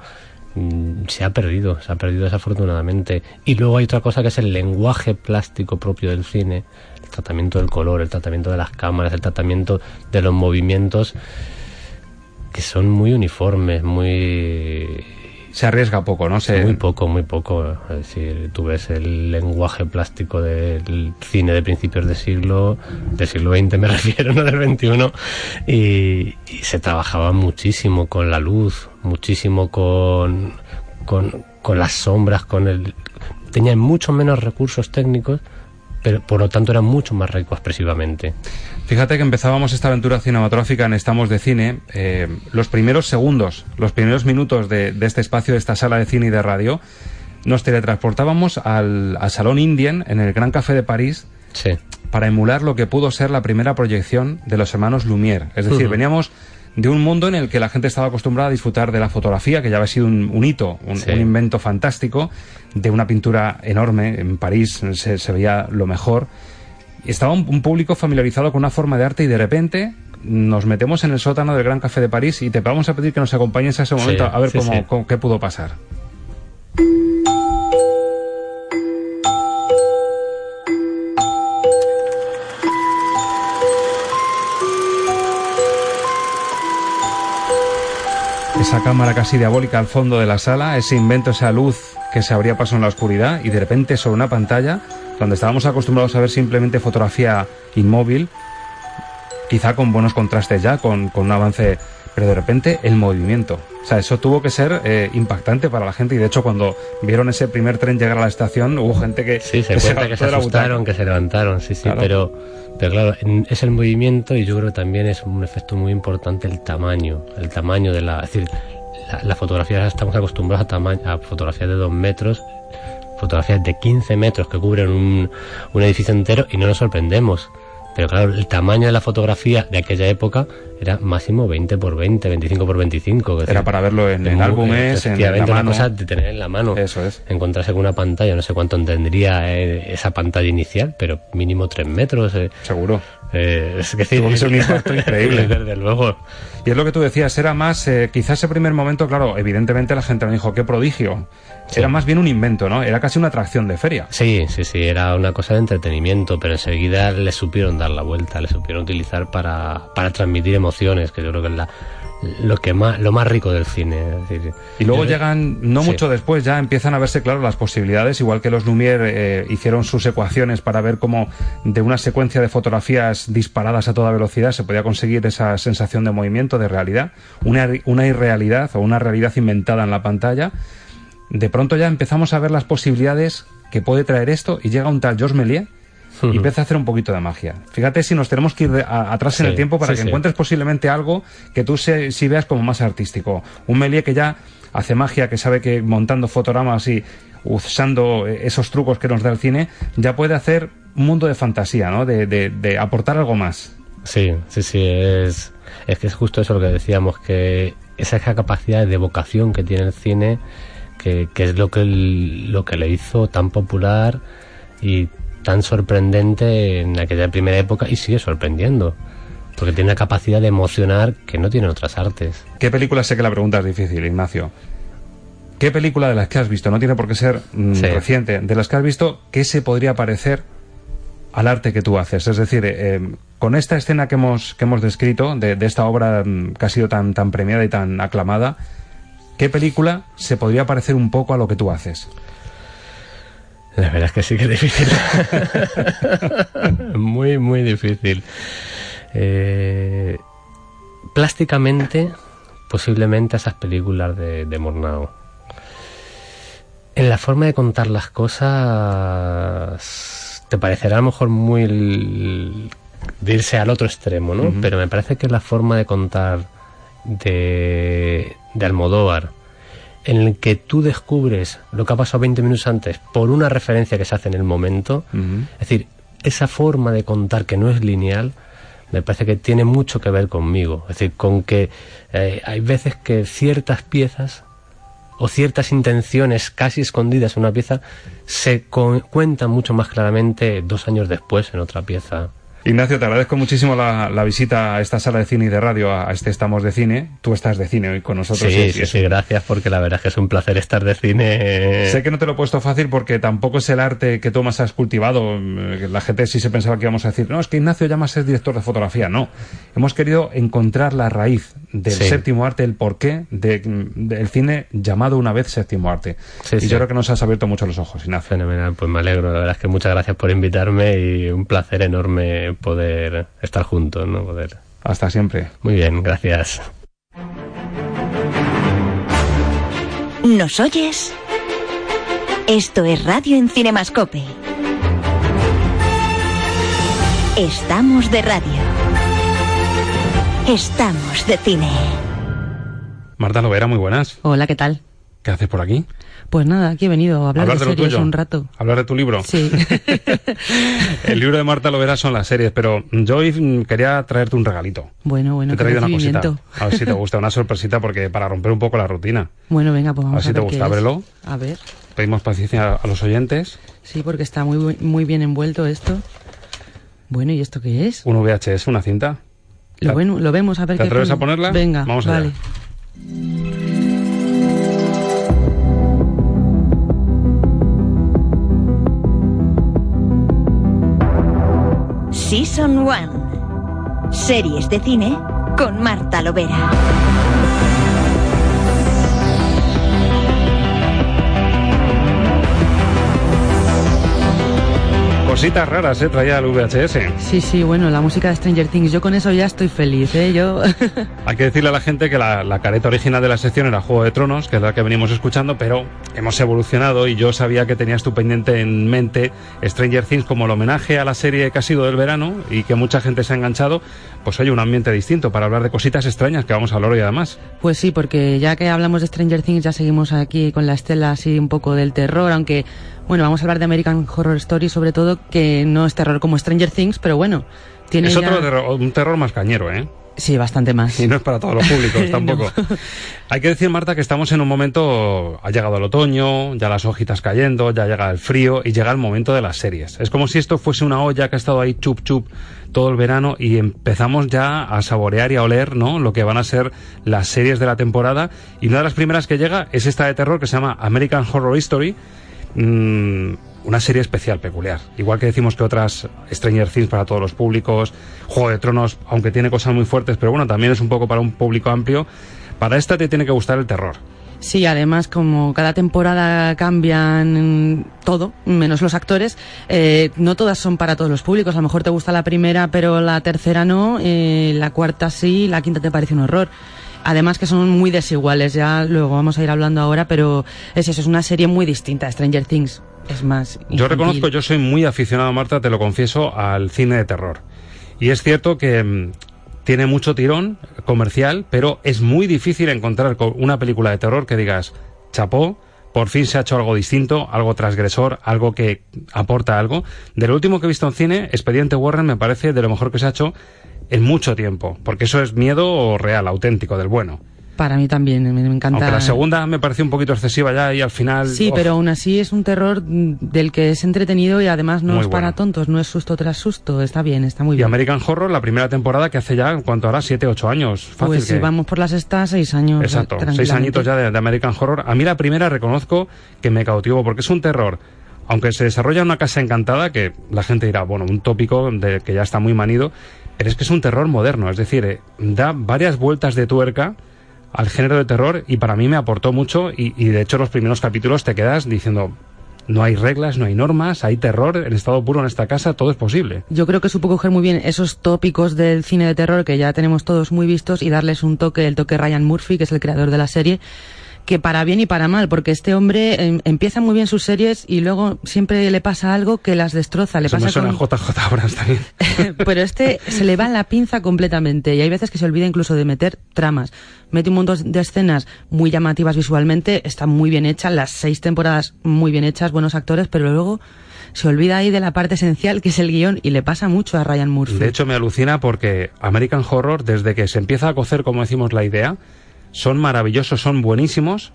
mm, se ha perdido, se ha perdido desafortunadamente. Y luego hay otra cosa que es el lenguaje plástico propio del cine, el tratamiento del color, el tratamiento de las cámaras, el tratamiento de los movimientos que son muy uniformes, muy... Se arriesga poco, ¿no? Se... Muy poco, muy poco. Es decir, tú ves el lenguaje plástico del cine de principios de siglo, del siglo XX me refiero, no del XXI, y, y se trabajaba muchísimo con la luz, muchísimo con, con, con las sombras, con el... Tenían mucho menos recursos técnicos, pero por lo tanto era mucho más rico expresivamente. Fíjate que empezábamos esta aventura cinematográfica en Estamos de Cine. Eh, los primeros segundos, los primeros minutos de, este espacio, de esta sala de cine y de radio, nos teletransportábamos al, Salón Indian en el Gran Café de París para emular lo que pudo ser la primera proyección de los hermanos Lumière. Es decir, veníamos de un mundo en el que la gente estaba acostumbrada a disfrutar de la fotografía, que ya había sido un, hito, un, invento fantástico, de una pintura enorme. En París se, veía lo mejor. Estaba un, público familiarizado con una forma de arte y de repente nos metemos en el sótano del Gran Café de París y te vamos a pedir que nos acompañes a ese momento a ver cómo, qué pudo pasar. esa cámara casi diabólica al fondo de la sala, ese invento, esa luz que se abría paso en la oscuridad y de repente sobre una pantalla donde estábamos acostumbrados a ver simplemente fotografía inmóvil, quizá con buenos contrastes ya, con, con un avance, pero de repente el movimiento. O sea, eso tuvo que ser eh, impactante para la gente y de hecho cuando vieron ese primer tren llegar a la estación hubo gente que, sí, se, cuenta que se asustaron, que se levantaron, sí, sí, pero pero claro, es el movimiento y yo creo que también es un efecto muy importante el tamaño, el tamaño de la, es decir, la, fotografía ya estamos acostumbrados a, tamaño, a fotografías de dos metros, fotografías de 15 metros que cubren un, un edificio entero y no nos sorprendemos. Pero claro, el tamaño de la fotografía de aquella época era máximo 20 por 20, 25 por 25. era para verlo en, en álbumes, en, la mano. una cosa de tener en la mano. Eso es. Encontrarse con una pantalla, no sé cuánto tendría eh, esa pantalla inicial, pero mínimo 3 metros. Eh. Seguro. Eh, es que, un impacto increíble. Desde luego. Y es lo que tú decías, era más, eh, quizás ese primer momento, claro, evidentemente la gente me dijo, qué prodigio. Era más bien un invento, ¿no? Era casi una atracción de feria. Sí, sí, sí, era una cosa de entretenimiento, pero enseguida le supieron dar la vuelta, le supieron utilizar para, para transmitir emociones, que yo creo que es la, lo que más lo más rico del cine y luego llegan no mucho después ya empiezan a verse claro las posibilidades igual que los Lumière eh, hicieron sus ecuaciones para ver cómo de una secuencia de fotografías disparadas a toda velocidad se podía conseguir esa sensación de movimiento de realidad una, una irrealidad o una realidad inventada en la pantalla de pronto ya empezamos a ver las posibilidades que puede traer esto y llega un tal Georges Méliès y empieza a hacer un poquito de magia. Fíjate si nos tenemos que ir atrás en el tiempo para que encuentres posiblemente algo que tú si veas como más artístico. Un Méliès que ya hace magia, que sabe que montando fotogramas y usando esos trucos que nos da el cine, ya puede hacer un mundo de fantasía, ¿no? De, de, aportar algo más. Sí, sí, sí, es, es que es justo eso lo que decíamos, que esa capacidad de vocación que tiene el cine, que, que es lo que, lo que le hizo tan popular y tan sorprendente en aquella primera época y sigue sorprendiendo. Porque tiene una capacidad de emocionar que no tienen otras artes. ¿Qué película? Sé que la pregunta es difícil, Ignacio. ¿Qué película de las que has visto, no tiene por qué ser mm, reciente, de las que has visto, qué se podría parecer al arte que tú haces? Es decir, eh, con esta escena que hemos, que hemos descrito, de, de esta obra mm, que ha sido tan, tan premiada y tan aclamada, ¿qué película se podría parecer un poco a lo que tú haces? La verdad es que sí que es difícil. muy, muy difícil. Eh, plásticamente, posiblemente esas películas de, de Mornao. En la forma de contar las cosas, te parecerá a lo mejor muy de irse al otro extremo, ¿no? Pero me parece que la forma de contar de, de Almodóvar, en el que tú descubres lo que ha pasado 20 minutos antes por una referencia que se hace en el momento, es decir, esa forma de contar que no es lineal, me parece que tiene mucho que ver conmigo. Es decir, con que eh, hay veces que ciertas piezas o ciertas intenciones casi escondidas en una pieza se cuentan mucho más claramente dos años después en otra pieza. Ignacio, te agradezco muchísimo la, visita a esta sala de cine y de radio, a, este Estamos de Cine. Tú estás de cine hoy con nosotros. Sí, sí, sí, gracias, porque la verdad es que es un placer estar de cine. Sé que no te lo he puesto fácil porque tampoco es el arte que tú más has cultivado. La gente sí se pensaba que íbamos a decir, no, es que Ignacio ya más es director de fotografía. No, hemos querido encontrar la raíz del séptimo arte, el porqué del cine llamado una vez séptimo arte. y yo creo que nos has abierto mucho los ojos, Ignacio. Fenomenal, pues me alegro. La verdad es que muchas gracias por invitarme y un placer enorme poder estar juntos, ¿no? Poder... Hasta siempre. Muy bien, gracias. ¿Nos oyes? Esto es Radio en Cinemascope. Estamos de radio. Estamos de cine. Marta Lovera, muy buenas. Hola, ¿qué tal? ¿Qué haces por aquí? Pues nada, aquí he venido a hablar, de, series un rato. ¿Hablar de tu libro? Sí. el libro de Marta Lovera son las series, pero yo hoy quería traerte un regalito. Bueno, bueno, Te he traído una cosita. A ver si te gusta, una sorpresita, porque para romper un poco la rutina. Bueno, venga, pues vamos a ver. si te gusta, ábrelo. A ver. Pedimos paciencia a los oyentes. Sí, porque está muy, muy bien envuelto esto. Bueno, ¿y esto qué es? Un VHS, una cinta. Lo, bueno, lo vemos, a ver ¿Te atreves a ponerla? Venga, vamos vale. Season 1. Series de cine con Marta Lovera. Cositas raras, ¿eh? Traía el VHS. Sí, sí, bueno, la música de Stranger Things, yo con eso ya estoy feliz, ¿eh? Yo... Hay que decirle a la gente que la, la, careta original de la sección era Juego de Tronos, que es la que venimos escuchando, pero hemos evolucionado y yo sabía que tenías tu pendiente en mente Stranger Things como el homenaje a la serie que ha sido del verano y que mucha gente se ha enganchado, pues hay un ambiente distinto para hablar de cositas extrañas que vamos a hablar hoy además. Pues sí, porque ya que hablamos de Stranger Things ya seguimos aquí con la estela así un poco del terror, aunque bueno, vamos a hablar de American Horror Story sobre todo, que no es terror como Stranger Things, pero bueno, tiene Es ya... otro terror, un terror más cañero, ¿eh? Sí, bastante más. Y no es para todos los públicos tampoco. Hay que decir, Marta, que estamos en un momento, ha llegado el otoño, ya las hojitas cayendo, ya llega el frío y llega el momento de las series. Es como si esto fuese una olla que ha estado ahí chup chup todo el verano y empezamos ya a saborear y a oler, ¿no? Lo que van a ser las series de la temporada. Y una de las primeras que llega es esta de terror que se llama American Horror Story. Mm, una serie especial, peculiar. Igual que decimos que otras Stranger Things para todos los públicos, Juego de Tronos, aunque tiene cosas muy fuertes, pero bueno, también es un poco para un público amplio. Para esta te tiene que gustar el terror. Sí, además como cada temporada cambian todo, menos los actores, eh, no todas son para todos los públicos. A lo mejor te gusta la primera, pero la tercera no, eh, la cuarta sí, la quinta te parece un horror. Además que son muy desiguales, ya luego vamos a ir hablando ahora, pero es eso, es una serie muy distinta, Stranger Things. Es más. Infantil. Yo reconozco, yo soy muy aficionado, Marta, te lo confieso, al cine de terror. Y es cierto que mm, tiene mucho tirón comercial, pero es muy difícil encontrar una película de terror que digas, chapó, por fin se ha hecho algo distinto, algo transgresor, algo que aporta algo. De lo último que he visto en cine, Expediente Warren me parece de lo mejor que se ha hecho en mucho tiempo, porque eso es miedo real, auténtico, del bueno. Para mí también, me, me encanta. Aunque la segunda me pareció un poquito excesiva ya y al final... Sí, pero aún así es un terror del que es entretenido y además no Muy es para tontos, no es susto tras susto, está bien, está muy Y bien. American Horror, la primera temporada que hace ya, ¿cuánto hará? ¿Siete, ocho años? Fácil pues si vamos por las estas, seis años. Exacto, seis añitos ya de, de American Horror. A mí la primera reconozco que me cautivó porque es un terror. Aunque se desarrolla en una casa encantada, que la gente dirá, bueno, un tópico de que ya está muy manido, es que es un terror moderno, es decir, eh, da varias vueltas de tuerca al género de terror y para mí me aportó mucho y, y de hecho los primeros capítulos te quedas diciendo, no hay reglas, no hay normas, hay terror en estado puro en esta casa, todo es posible. Yo creo que supo coger muy bien esos tópicos del cine de terror que ya tenemos todos muy vistos y darles un toque, el toque Ryan Murphy, que es el creador de la serie, que para bien y para mal, porque este hombre em, empieza muy bien sus series y luego siempre le pasa algo que las destroza. Le Eso me pasa suena con- JJ Abrams también. pero este se le va la pinza completamente y hay veces que se olvida incluso de meter tramas. Mete un montón de escenas muy llamativas visualmente, está muy bien hecha, las seis temporadas muy bien hechas, buenos actores, pero luego se olvida ahí de la parte esencial que es el guion y le pasa mucho a Ryan Murphy. De hecho, me alucina porque American Horror, desde que se empieza a cocer, como decimos, la idea, son maravillosos, son buenísimos,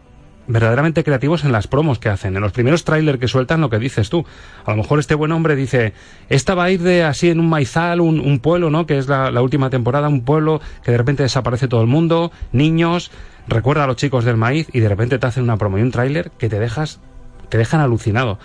verdaderamente creativos en las promos que hacen. En los primeros trailers que sueltan, lo que dices tú. A lo mejor este buen hombre dice, esta va a ir de así en un maizal, un, pueblo, ¿no? Que es la, la última temporada, un pueblo que de repente desaparece todo el mundo, niños, recuerda a los chicos del maíz y de repente te hacen una promo y un tráiler que te dejas, te dejan alucinado.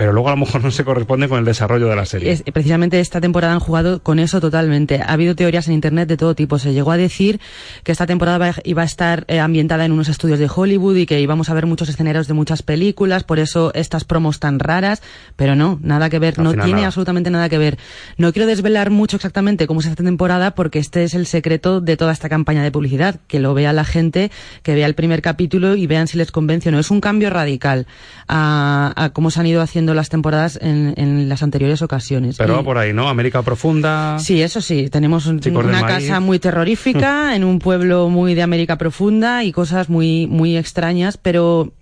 Pero luego a lo mejor no se corresponde con el desarrollo de la serie. Es- precisamente esta temporada han jugado con eso totalmente. Ha habido teorías en internet de todo tipo. Se llegó a decir que esta temporada iba a estar eh, ambientada en unos estudios de Hollywood y que íbamos a ver muchos escenarios de muchas películas, por eso estas promos tan raras, pero no, nada que ver, Al no tiene nada. absolutamente nada que ver. No quiero desvelar mucho exactamente cómo es esta temporada porque este es el secreto de toda esta campaña de publicidad, que lo vea la gente, que vea el primer capítulo y vean si les convence o no. Es un cambio radical a, a cómo se han ido haciendo las temporadas en, en las anteriores ocasiones. Pero Y- va por ahí, ¿no? América Profunda. Sí, eso sí, tenemos un- una casa muy terrorífica en un pueblo muy de América profunda y cosas muy muy extrañas, pero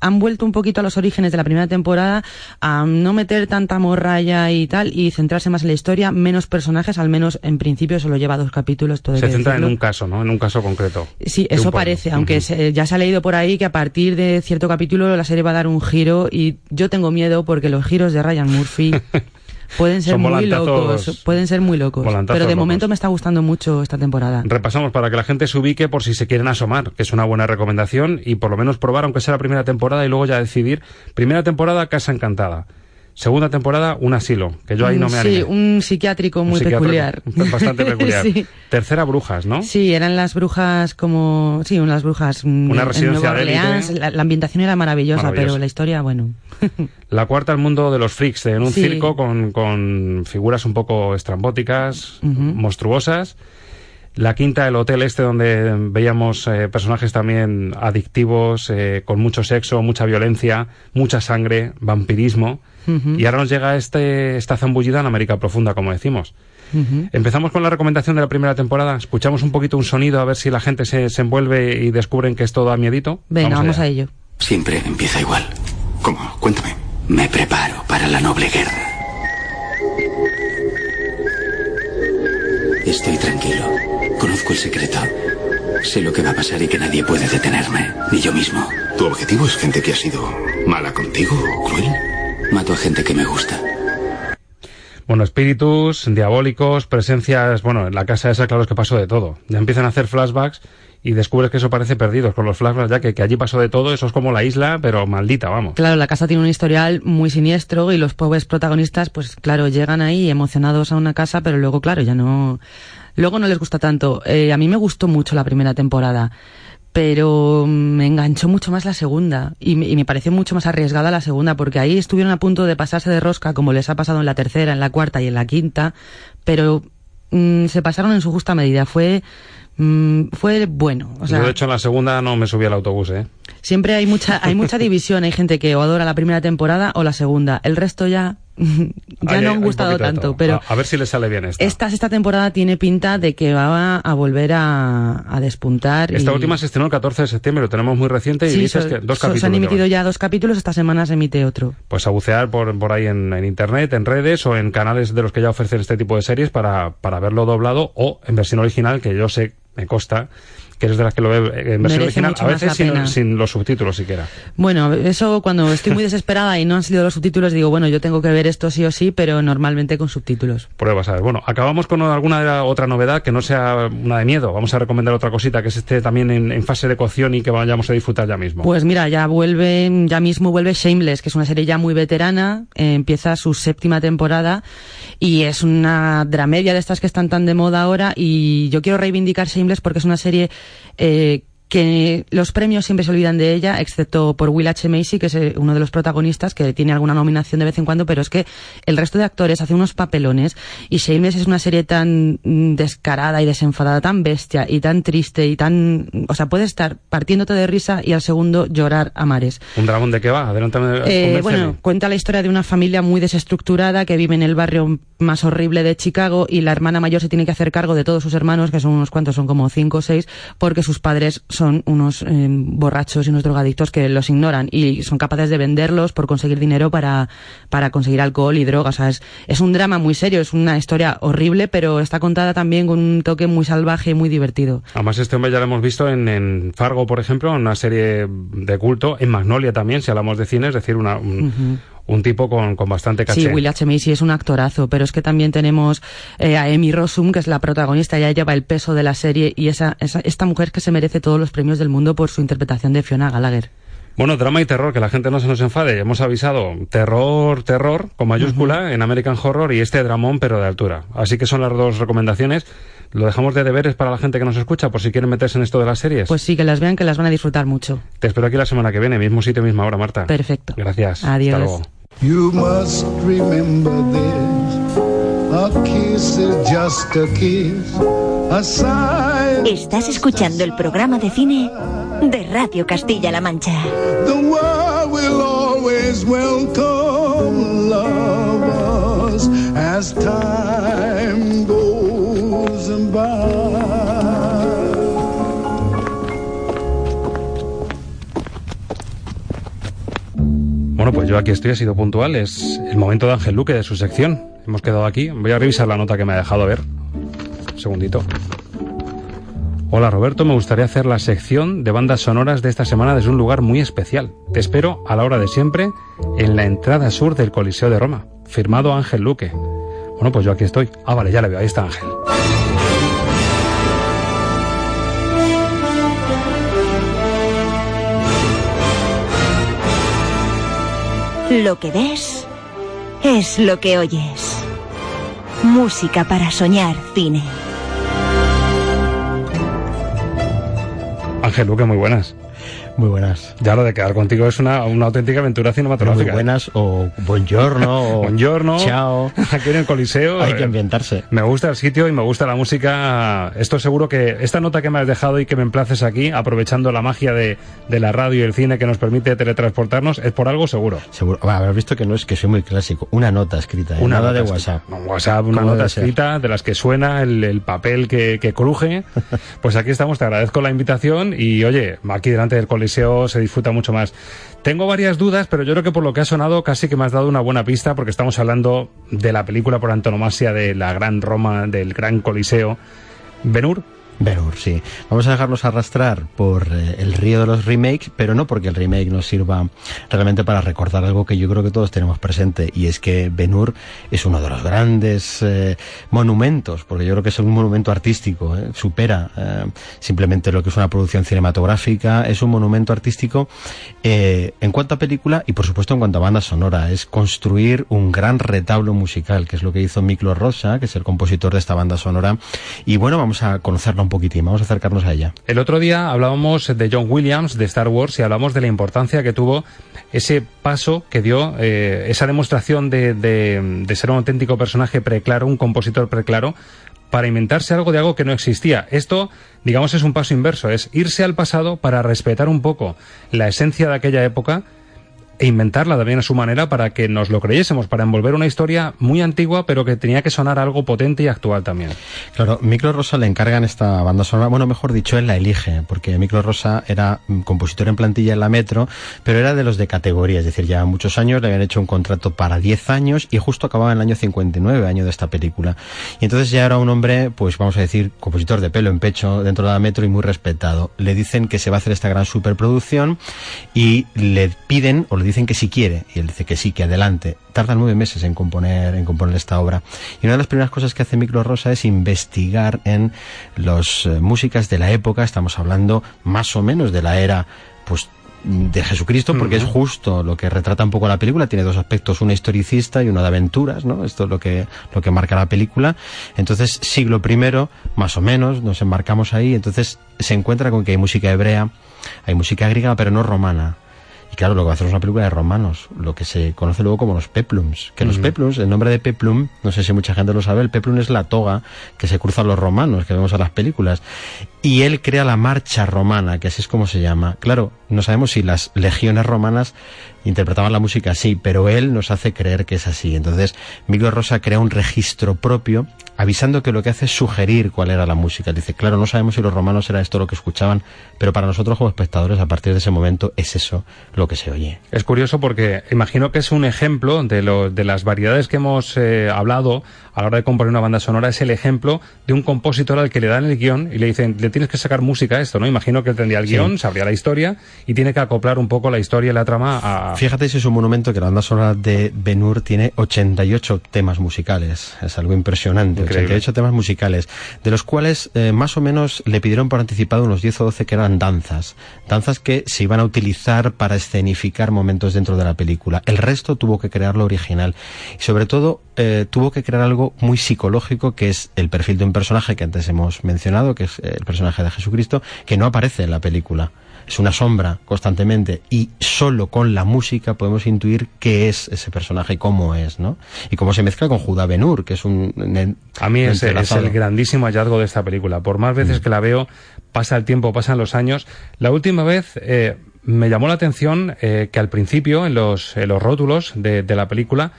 han vuelto un poquito a los orígenes de la primera temporada a no meter tanta morralla y tal y centrarse más en la historia, menos personajes, al menos en principio solo lleva dos capítulos. Todo Se centra en un caso, ¿no? En un caso concreto. Sí, eso parece, aunque se- ya se ha leído por ahí que a partir de cierto capítulo la serie va a dar un giro y yo tengo miedo porque los giros de Ryan Murphy pueden ser muy locos, pueden ser muy locos. Pero de locos. momento me está gustando mucho esta temporada. Repasamos para que la gente se ubique por si se quieren asomar, que es una buena recomendación, y por lo menos probar, aunque sea la primera temporada, y luego ya decidir. Primera temporada, Casa Encantada. Segunda temporada, un asilo, que yo ahí no me Sí, animé. un psiquiátrico muy Un psiquiátrico peculiar. Bastante peculiar. Sí. Tercera, brujas, ¿no? Sí, eran las brujas como... Sí, unas brujas Una en residencia Nueva. Orleans. La, la ambientación era maravillosa, Maravillosa. pero la historia, bueno... La cuarta, el mundo de los freaks, en un Sí. circo con, con figuras un poco estrambóticas, Ujú. monstruosas. La quinta, el hotel este donde veíamos eh, personajes también adictivos, eh, con mucho sexo, mucha violencia, mucha sangre, vampirismo. Y ahora nos llega este, esta zambullida en América Profunda, como decimos. Empezamos con la recomendación de la primera temporada. Escuchamos un poquito un sonido a ver si la gente se, se envuelve y descubren que esto da miedito. Venga, vamos, allá. a ello. Siempre empieza igual. ¿Cómo? Cuéntame. Me preparo para la noble guerra. Estoy tranquilo. Conozco el secreto. Sé lo que va a pasar y que nadie puede detenerme, ni yo mismo. ¿Tu objetivo es gente que ha sido mala contigo o cruel? Mato a gente que me gusta. Bueno, espíritus, diabólicos, presencias, bueno, en la casa esa claro es que pasó de todo. Ya empiezan a hacer flashbacks y descubres que eso parece perdidos con los flashbacks, ya que, que allí pasó de todo, eso es como la isla, pero maldita, vamos. Claro, la casa tiene un historial muy siniestro y los pobres protagonistas, pues claro, llegan ahí emocionados a una casa, pero luego, claro, ya no... Luego no les gusta tanto. Eh, a mí me gustó mucho la primera temporada, pero me enganchó mucho más la segunda y, me- y me pareció mucho más arriesgada la segunda, porque ahí estuvieron a punto de pasarse de rosca, como les ha pasado en la tercera, en la cuarta y en la quinta, pero mm, se pasaron en su justa medida. Fue, mm, fue bueno. O sea, Yo, de hecho, en la segunda no me subí al autobús, ¿eh? Siempre hay mucha, hay mucha división. Hay gente que o adora la primera temporada o la segunda. El resto ya, ya no han gustado tanto. Pero A, a ver si le sale bien esta. esta sexta temporada tiene pinta de que va a volver a, a despuntar. Esta y- última se estrenó el 14 de septiembre, lo tenemos muy reciente y Sí, dices so- que dos so- capítulos. se han emitido ya dos capítulos. Esta semana se emite otro. Pues a bucear por, por ahí en, en internet, en redes o en canales de los que ya ofrecen este tipo de series para, para verlo doblado o en versión original, que yo sé, me consta, que eres de las que lo ve eh, en versión original, a veces sin, sin los subtítulos siquiera. Bueno, eso cuando estoy muy desesperada y no han salido los subtítulos, digo, bueno, yo tengo que ver esto sí o sí, pero normalmente con subtítulos. Pruebas a ver. Bueno, acabamos con alguna de la- otra novedad que no sea una de miedo. Vamos a recomendar otra cosita que es este también en, en fase de cocción y que vayamos a disfrutar ya mismo. Pues mira, ya vuelve, ya mismo vuelve Shameless, que es una serie ya muy veterana, eh, empieza su séptima temporada y es una dramedia de estas que están tan de moda ahora y yo quiero reivindicar Shameless porque es una serie eh, que los premios siempre se olvidan de ella, excepto por Will H. Macy, que es eh, uno de los protagonistas, que tiene alguna nominación de vez en cuando, pero es que el resto de actores hace unos papelones y Shameless es una serie tan mm, descarada y desenfadada, tan bestia y tan triste y tan... O sea, puedes estar partiéndote de risa y al segundo llorar a mares. ¿Un dragón de qué va? Adelántame. Eh, bueno, cuenta la historia de una familia muy desestructurada que vive en el barrio más horrible de Chicago y la hermana mayor se tiene que hacer cargo de todos sus hermanos, que son unos cuantos, son como cinco o seis, porque sus padres son unos eh, borrachos y unos drogadictos que los ignoran y son capaces de venderlos por conseguir dinero para, para conseguir alcohol y drogas. O sea, es, es un drama muy serio, es una historia horrible, pero está contada también con un toque muy salvaje y muy divertido. Además, este hombre ya lo hemos visto en, en Fargo, por ejemplo, una serie de culto, en Magnolia también, si hablamos de cine, es decir, una, un. Un tipo con, con bastante caché. Sí, Will H. Macy es un actorazo, pero es que también tenemos eh, a Amy Rossum, que es la protagonista, ella lleva el peso de la serie y esa, esa- esta mujer que se merece todos los premios del mundo por su interpretación de Fiona Gallagher. Bueno, drama y terror, que la gente no se nos enfade. Hemos avisado terror, terror, con mayúscula, en American Horror y este dramón, pero de altura. Así que son las dos recomendaciones. Lo dejamos de deberes para la gente que nos escucha, por si quieren meterse en esto de las series. Pues sí, que las vean, que las van a disfrutar mucho. Te espero aquí la semana que viene, mismo sitio, misma hora, Marta. Perfecto. Gracias. Adiós. Hasta luego. You must remember this. A kiss is just a kiss. A sigh. Estás escuchando el programa de cine de Radio Castilla-La Mancha. The world will always welcome lovers as time goes by. Bueno, pues yo aquí estoy, he sido puntual. Es el momento de Ángel Luque, de su sección. Hemos quedado aquí. Voy a revisar la nota que me ha dejado ver. Un segundito. Hola Roberto, me gustaría hacer la sección de bandas sonoras de esta semana desde un lugar muy especial. Te espero a la hora de siempre en la entrada sur del Coliseo de Roma. Firmado Ángel Luque. Bueno, pues yo aquí estoy. Ah, vale, ya le veo. Ahí está Ángel. Lo que ves es lo que oyes. Música para soñar cine. Ángel Luque, muy buenas. Muy buenas. Ya lo de quedar contigo es una, una auténtica aventura cinematográfica. Muy buenas o buongiorno o buongiorno. Chao. Aquí en el Coliseo. Hay que eh, ambientarse. Me gusta el sitio y me gusta la música. Estoy seguro que esta nota que me has dejado y que me emplaces aquí, aprovechando la magia de, de la radio y el cine que nos permite teletransportarnos, es por algo seguro. Seguro. Bueno, habrás visto que no es que soy muy clásico. Una nota escrita. ¿eh? Una Nada nota de. WhatsApp. No, WhatsApp, una ¿Cómo nota escrita de las que suena el, el papel que, que cruje. Pues aquí estamos, te agradezco la invitación y oye, aquí delante del Coliseo se disfruta mucho más. Tengo varias dudas, pero yo creo que por lo que ha sonado casi que me has dado una buena pista porque estamos hablando de la película por antonomasia de la gran Roma, del gran Coliseo. Benur, Benur, sí. Vamos a dejarnos arrastrar por eh, el río de los remakes, pero no porque el remake nos sirva realmente para recordar algo que yo creo que todos tenemos presente, y es que Benur es uno de los grandes eh, monumentos, porque yo creo que es un monumento artístico, eh, supera eh, simplemente lo que es una producción cinematográfica, es un monumento artístico en cuanto a película y por supuesto en cuanto a banda sonora, es construir un gran retablo musical, que es lo que hizo Miklo Rosa, que es el compositor de esta banda sonora, y bueno, vamos a conocerla un poquitín, vamos a acercarnos a ella. El otro día hablábamos de John Williams, de Star Wars, y hablamos de la importancia que tuvo ese paso que dio, eh, esa demostración de, de- de ser un auténtico personaje preclaro, un compositor preclaro, para inventarse algo de algo que no existía. Esto, digamos, es un paso inverso, es irse al pasado para respetar un poco la esencia de aquella época e inventarla también a su manera para que nos lo creyésemos, para envolver una historia muy antigua, pero que tenía que sonar algo potente y actual también. Claro, Miklo Rosa le encargan esta banda sonora, bueno, mejor dicho, él la elige, porque Miklo Rosa era mm, compositor en plantilla en la Metro, pero era de los de categoría, es decir, ya muchos años le habían hecho un contrato para 10 años y justo acababa en el año 59, año de esta película. Y entonces ya era un hombre, pues vamos a decir, compositor de pelo en pecho dentro de la Metro y muy respetado. Le dicen que se va a hacer esta gran superproducción y le piden o le dicen que si quiere y él dice que sí, que adelante. Tarda nueve meses en componer, en componer esta obra. Y una de las primeras cosas que hace Miklo Rosa es investigar en las músicas de la época. Estamos hablando más o menos de la era, pues de Jesucristo, porque es justo lo que retrata un poco la película. Tiene dos aspectos, una historicista y uno de aventuras, ¿no? Esto es lo que, lo que marca la película. Entonces, siglo primero, más o menos, nos embarcamos ahí. Entonces, se encuentra con que hay música hebrea, hay música griega, pero no romana. Y claro, lo que va a hacer es una película de romanos, lo que se conoce luego como los peplums. Que los Ujú. peplums, el nombre de peplum, no sé si mucha gente lo sabe, el peplum es la toga que se cruzan los romanos, que vemos en las películas. Y él crea la marcha romana, que así es como se llama. Claro, no sabemos si las legiones romanas interpretaban la música así, pero él nos hace creer que es así. Entonces, Miguel Rosa crea un registro propio, avisando que lo que hace es sugerir cuál era la música. Dice, claro, no sabemos si los romanos era esto lo que escuchaban, pero para nosotros como espectadores, a partir de ese momento, es eso lo que se oye. Es curioso porque imagino que es un ejemplo de, lo, de las variedades que hemos eh, hablado a la hora de componer una banda sonora. Es el ejemplo de un compositor al que le dan el guion y le dicen, le tienes que sacar música a esto, ¿no? Imagino que él tendría el Sí. guion, sabría la historia y tiene que acoplar un poco la historia y la trama a... Fíjate si es un monumento que la banda sonora de Ben-Hur tiene 88 temas musicales. Es algo impresionante. Increíble. 88 temas musicales, de los cuales eh, más o menos le pidieron por anticipado unos 10 o 12 que eran danzas. Danzas que se iban a utilizar para escenificar momentos dentro de la película. El resto tuvo que crear lo original. Y sobre todo eh, tuvo que crear algo muy psicológico que es el perfil de un personaje que antes hemos mencionado, que es eh, el personaje de Jesucristo, que no aparece en la película es una sombra constantemente y solo con la música podemos intuir qué es ese personaje y cómo es, ¿no? Y cómo se mezcla con Judá Benur, que es un... un A mí es, es el grandísimo hallazgo de esta película. Por más veces que la veo, pasa el tiempo, pasan los años. La última vez eh, me llamó la atención eh, que al principio, en los, en los rótulos de, de la película,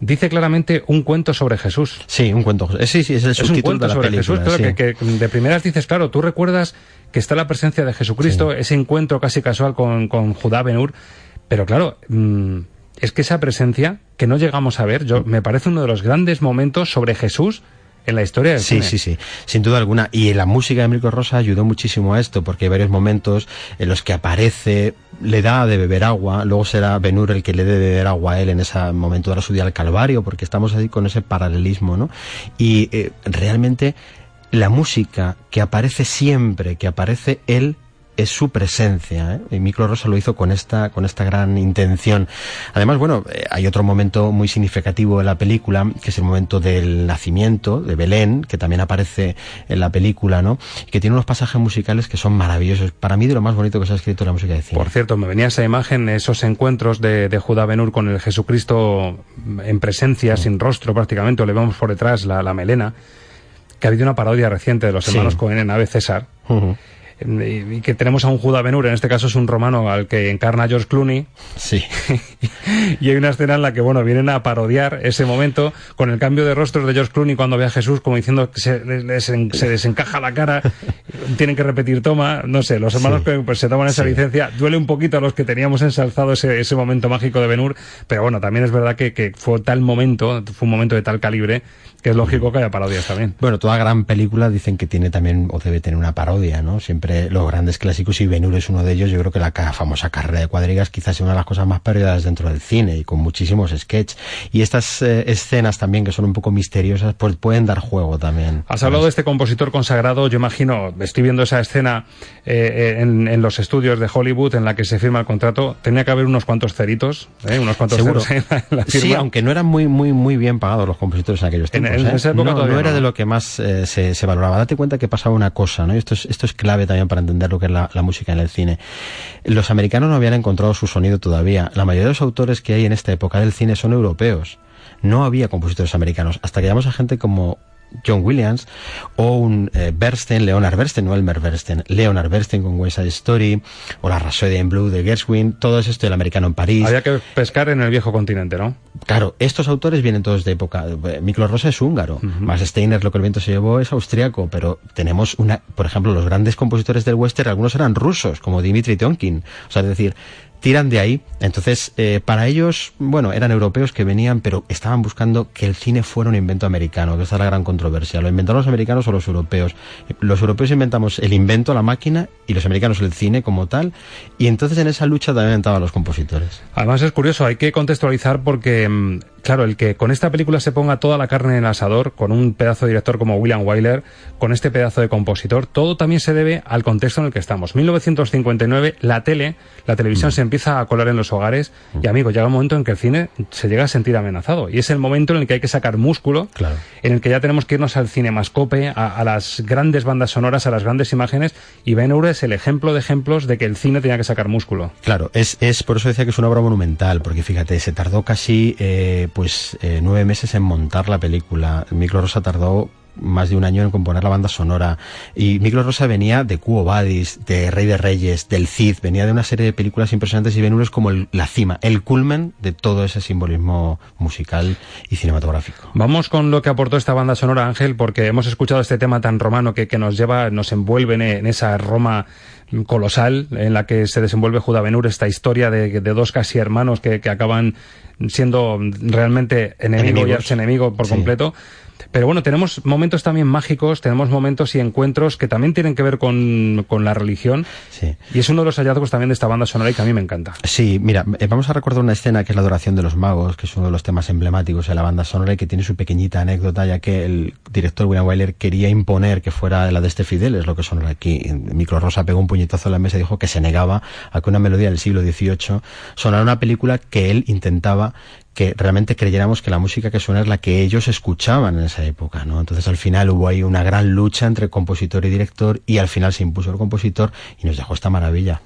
dice claramente un cuento sobre Jesús. Sí, un cuento. eh, Sí, sí, es el Es un subtítulo cuento de la sobre película. Jesús, claro, sí. que, que de primeras dices, claro, tú recuerdas que está la presencia de Jesucristo, ese encuentro casi casual con, con Judá Benur, pero claro, mm, es que esa presencia que no llegamos a ver, yo me parece uno de los grandes momentos sobre Jesús en la historia del Sí, cine. sí, sí, sin duda alguna. Y la música de Mirko Rosa ayudó muchísimo a esto, porque hay varios momentos en los que aparece, le da de beber agua, luego será Benur el que le dé de beber agua a él en ese momento de su día al Calvario, porque estamos ahí con ese paralelismo, ¿no? Y eh, realmente la música que aparece siempre, que aparece él, es su presencia. ¿eh? Y Micro Rosa lo hizo con esta, con esta gran intención. Además, bueno, eh, hay otro momento muy significativo en la película, que es el momento del nacimiento de Belén, que también aparece en la película, ¿no? Y que tiene unos pasajes musicales que son maravillosos. Para mí, de lo más bonito que se ha escrito en la música de cine. Por cierto, me venía esa imagen, esos encuentros de, de Judá Benur con el Jesucristo en presencia, sin rostro prácticamente, o le vemos por detrás la, la melena, que ha habido una parodia reciente de los Sí. hermanos Cohen en Ave César, y que tenemos a un Judá Benur, en este caso es un romano al que encarna George Clooney. Sí. y hay una escena en la que, bueno, vienen a parodiar ese momento con el cambio de rostros de George Clooney cuando ve a Jesús, como diciendo que se, les se desencaja la cara, tienen que repetir toma, no sé, los hermanos Coen, pues se toman esa Sí. licencia. Duele un poquito a los que teníamos ensalzado ese, ese momento mágico de Benur, pero bueno, también es verdad que, que fue tal momento, fue un momento de tal calibre, que es lógico que haya parodias también. Bueno, toda gran película dicen que tiene también, o debe tener una parodia, ¿no? Siempre los grandes clásicos, y Ben-Hur es uno de ellos. Yo creo que la famosa carrera de cuadrigas quizás sea una de las cosas más parodiadas dentro del cine, y con muchísimos sketches. Y estas eh, escenas también, que son un poco misteriosas, pues pueden dar juego también. Has hablado de este compositor consagrado, yo imagino, estoy viendo esa escena eh, eh, en, en los estudios de Hollywood en la que se firma el contrato, tenía que haber unos cuantos ceritos, ¿eh? unos cuantos Seguro. ceros en la, en la Sí, aunque no eran muy, muy, muy bien pagados los compositores en aquellos En- tiempos. en esa época no, todavía no era no. de lo que más eh, se, se valoraba. Date cuenta que pasaba una cosa, ¿no? Y esto es, esto es clave también para entender lo que es la, la música en el cine. Los americanos no habían encontrado su sonido todavía. La mayoría de los autores que hay en esta época del cine son europeos. No había compositores americanos. Hasta que llegamos a gente como John Williams o un eh, Bernstein, Leonard Bernstein, no Elmer Bernstein, Leonard Bernstein con West Side Story o la Rhapsody in Blue de Gershwin, todo esto el americano en París. Había que pescar en el viejo continente, ¿no? Claro, estos autores vienen todos de época. eh, Miklos Rosa es húngaro, Max Steiner, lo que el viento se llevó, es austriaco, pero tenemos una, por ejemplo, los grandes compositores del western, algunos eran rusos, como Dimitri Tionkin. O sea, es decir, tiran de ahí. Entonces, eh, para ellos, bueno, eran europeos que venían, pero estaban buscando que el cine fuera un invento americano, que esta es la gran controversia. ¿Lo inventaron los americanos o los europeos? Los europeos inventamos el invento, la máquina, y los americanos el cine como tal, y entonces en esa lucha también entraban los compositores. Además es curioso, hay que contextualizar porque, mm, claro, el que con esta película se ponga toda la carne en el asador, con un pedazo de director como William Wyler, con este pedazo de compositor, todo también se debe al contexto en el que estamos. 1959, la tele, la televisión se empieza a colar en los hogares y, amigo, llega un momento en que el cine se llega a sentir amenazado. Y es el momento en el que hay que sacar músculo, en el que ya tenemos que irnos al cinemascope, a, a las grandes bandas sonoras, a las grandes imágenes, y Ben Hur es el ejemplo de ejemplos de que el cine tenía que sacar músculo. Claro, es, es por eso decía que es una obra monumental, porque fíjate, se tardó casi eh, pues eh, nueve meses en montar la película. Micro Rosa tardó más de un año en componer la banda sonora. Y Micro Rosa venía de Cuo Vadis, de Rey de Reyes, del Cid, venía de una serie de películas impresionantes y Ben Hur es como el- la cima, el culmen de todo ese simbolismo musical y cinematográfico. Vamos con lo que aportó esta banda sonora, Ángel, porque hemos escuchado este tema tan romano que, que nos lleva, nos envuelve en, en esa Roma colosal en la que se desenvuelve Judá Benur, esta historia de, de dos casi hermanos que, que acaban siendo realmente enemigo y Enemigos. archienemigo por Sí. completo. Pero bueno, tenemos momentos también mágicos, tenemos momentos y encuentros que también tienen que ver con, con la religión. Sí. Y es uno de los hallazgos también de esta banda sonora y que a mí me encanta. Sí, mira, eh, vamos a recordar una escena que es la adoración de los magos, que es uno de los temas emblemáticos de la banda sonora y que tiene su pequeñita anécdota, ya que el director William Wyler quería imponer que fuera la de este Fidel, es lo que sonora aquí. Micro Rosa pegó un puñetazo en la mesa y dijo que se negaba a que una melodía del siglo XVIII sonara una película que él intentaba que realmente creyéramos que la música que suena es la que ellos escuchaban en esa época, ¿no? Entonces al final hubo ahí una gran lucha entre compositor y director y al final se impuso el compositor y nos dejó esta maravilla.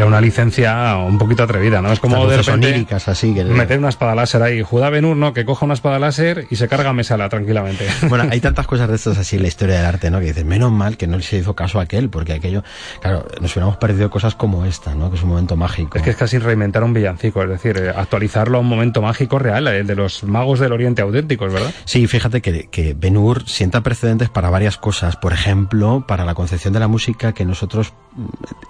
Era una licencia un poquito atrevida, ¿no? Es como de repente así que meter una espada láser ahí. Judá Benur, ¿no? Que coja una espada láser y se carga Mesala tranquilamente. Bueno, hay tantas cosas de estas así en la historia del arte, ¿no? Que dices, menos mal que no se hizo caso a aquel, porque aquello, claro, nos hubiéramos perdido cosas como esta, ¿no? Que es un momento mágico. Es que es casi reinventar un villancico, es decir, eh, actualizarlo a un momento mágico real, el de los magos del Oriente auténticos, ¿verdad? Sí, fíjate que, que Ben Hur sienta precedentes para varias cosas. Por ejemplo, para la concepción de la música que nosotros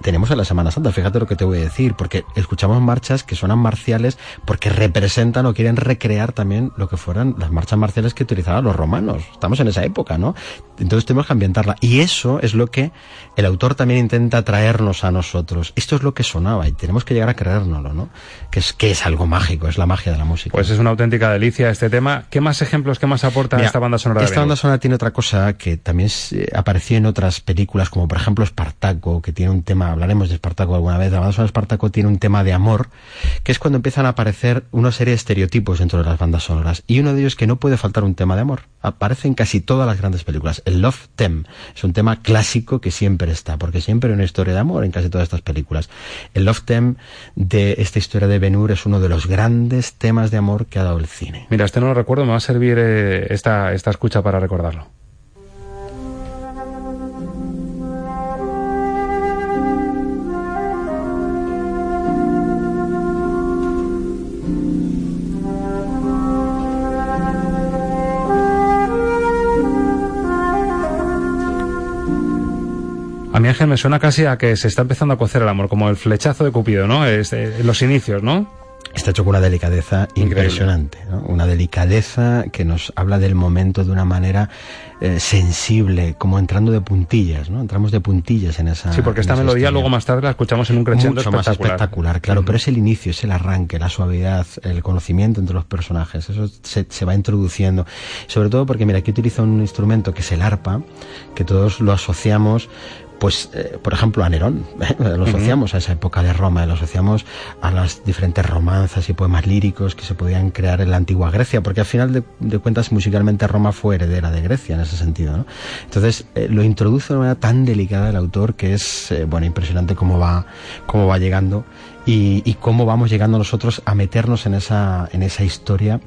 tenemos en la Semana Santa. Fíjate lo que te voy a decir, porque escuchamos marchas que suenan marciales porque representan o quieren recrear también lo que fueran las marchas marciales que utilizaban los romanos. Estamos en esa época, ¿no? Entonces tenemos que ambientarla. Y eso es lo que el autor también intenta traernos a nosotros. Esto es lo que sonaba y tenemos que llegar a creérnoslo, ¿no? Que es, que es algo mágico, es la magia de la música. Pues es una auténtica delicia este tema. ¿Qué más ejemplos, qué más aporta esta banda sonora? Esta banda sonora tiene otra cosa que también apareció en otras películas, como por ejemplo Espartaco, que tiene un tema, hablaremos de Espartaco alguna vez, la banda sonora de Espartaco tiene un tema de amor, que es cuando empiezan a aparecer una serie de estereotipos dentro de las bandas sonoras. Y uno de ellos que no puede faltar un tema de amor. Aparece en casi todas las grandes películas. El Love Theme es un tema clásico que siempre está, porque siempre hay una historia de amor en casi todas estas películas. El Love Theme de esta historia de Ben Hur es uno de los grandes temas de amor que ha dado el cine. Mira, este no lo recuerdo, me va a servir eh, esta, esta escucha para recordarlo. A mi Ángel me suena casi a que se está empezando a cocer el amor, como el flechazo de Cupido, ¿no? Es, eh, los inicios, ¿no? Está hecho con una delicadeza impresionante, ¿no? una delicadeza que nos habla del momento de una manera eh, sensible, como entrando de puntillas, ¿no? Entramos de puntillas en esa. Sí, porque esta melodía luego más tarde la escuchamos en un crescendo Mucho más espectacular, claro, pero es el inicio, es el arranque, la suavidad, el conocimiento entre los personajes, eso se, se va introduciendo. Sobre todo porque, mira, aquí utiliza un instrumento que es el arpa, que todos lo asociamos pues, eh, por ejemplo, a Nerón. ¿eh? Lo asociamos a esa época de Roma, lo asociamos a las diferentes romanzas y poemas líricos que se podían crear en la antigua Grecia, porque al final de, de cuentas musicalmente Roma fue heredera de Grecia en ese sentido. ¿no? Entonces, eh, lo introduce de una manera tan delicada el autor que es, bueno, impresionante cómo va, cómo va llegando y, y, cómo vamos llegando nosotros a meternos en esa, en esa historia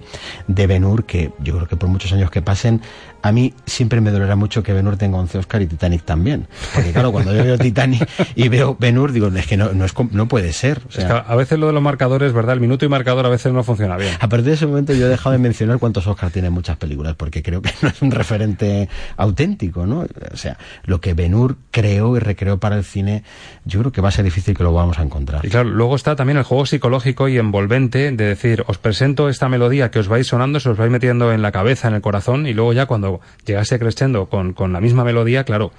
de Benur, que yo creo que por muchos años que pasen, a mí siempre me dolerá mucho que Benur tenga 11 Oscar y Titanic también. Porque claro, cuando yo veo Titanic y veo Benur, digo, es que no, no, es, no puede ser. O sea, es que a veces lo de los marcadores, ¿verdad? El minuto y marcador a veces no funciona bien. A partir de ese momento yo he dejado de mencionar cuántos Oscar tienen muchas películas, porque creo que no es un referente auténtico, ¿no? O sea, lo que Benur creó y recreó para el cine, yo creo que va a ser difícil que lo vamos a encontrar. Y claro, luego está también el juego psicológico y envolvente de decir, os presento esta melodía que os vais sonando, se os vais metiendo en la cabeza, en el corazón, y luego ya cuando llegase crescendo con, con la misma melodía, claro,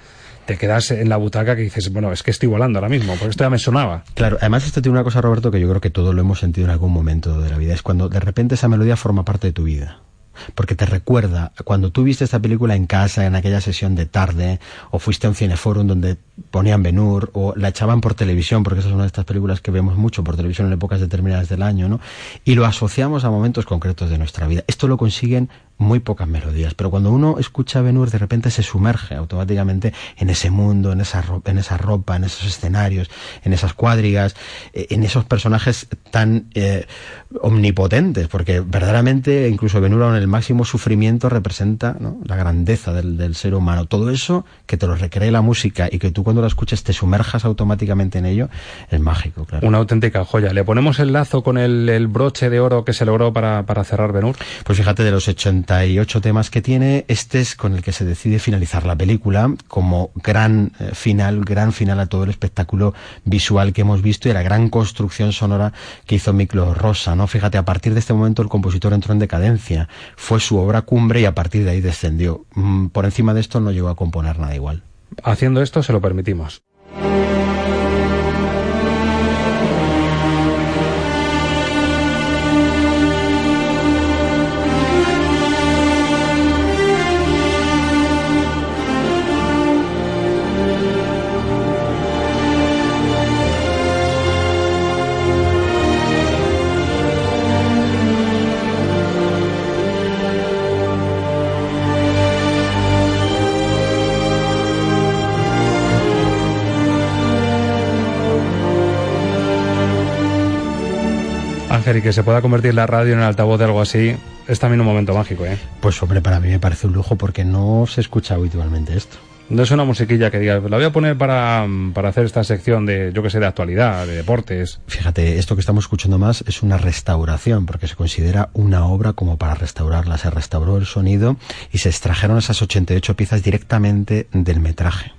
te quedas en la butaca que dices, bueno, es que estoy volando ahora mismo, porque esto ya me sonaba. Claro, además esto tiene una cosa, Roberto, que yo creo que todos lo hemos sentido en algún momento de la vida, es cuando de repente esa melodía forma parte de tu vida porque te recuerda cuando tú viste esta película en casa, en aquella sesión de tarde, o fuiste a un cineforum donde ponían Benur, o la echaban por televisión, porque esa es una de estas películas que vemos mucho por televisión en épocas determinadas del año, ¿no? Y lo asociamos a momentos concretos de nuestra vida. Esto lo consiguen muy pocas melodías, pero cuando uno escucha Benur de repente se sumerge automáticamente en ese mundo, en esa, ropa, en esa ropa, en esos escenarios, en esas cuadrigas, en esos personajes tan eh, omnipotentes, porque verdaderamente incluso Benur en el máximo sufrimiento representa ¿no? la grandeza del, del, ser humano. Todo eso que te lo recree la música y que tú cuando la escuches te sumerjas automáticamente en ello, es mágico, claro. Una auténtica joya. ¿Le ponemos el lazo con el, el broche de oro que se logró para, para cerrar Benur? Pues fíjate, de los 88 temas que tiene, este es con el que se decide finalizar la película como gran eh, final, gran final a todo el espectáculo visual que hemos visto y la gran construcción sonora que hizo Miklo Rosa, ¿no? Fíjate, a partir de este momento el compositor entró en decadencia, fue su obra cumbre y a partir de ahí descendió. Mm, por encima de esto no llegó a componer nada igual. Haciendo esto se lo permitimos. Y que se pueda convertir la radio en el altavoz de algo así, es también un momento mágico, ¿eh? Pues hombre, para mí me parece un lujo porque no se escucha habitualmente esto. No es una musiquilla que diga, la voy a poner para, para hacer esta sección de, yo que sé, de actualidad, de deportes. Fíjate, esto que estamos escuchando más es una restauración, porque se considera una obra como para restaurarla. Se restauró el sonido y se extrajeron esas 88 piezas directamente del metraje.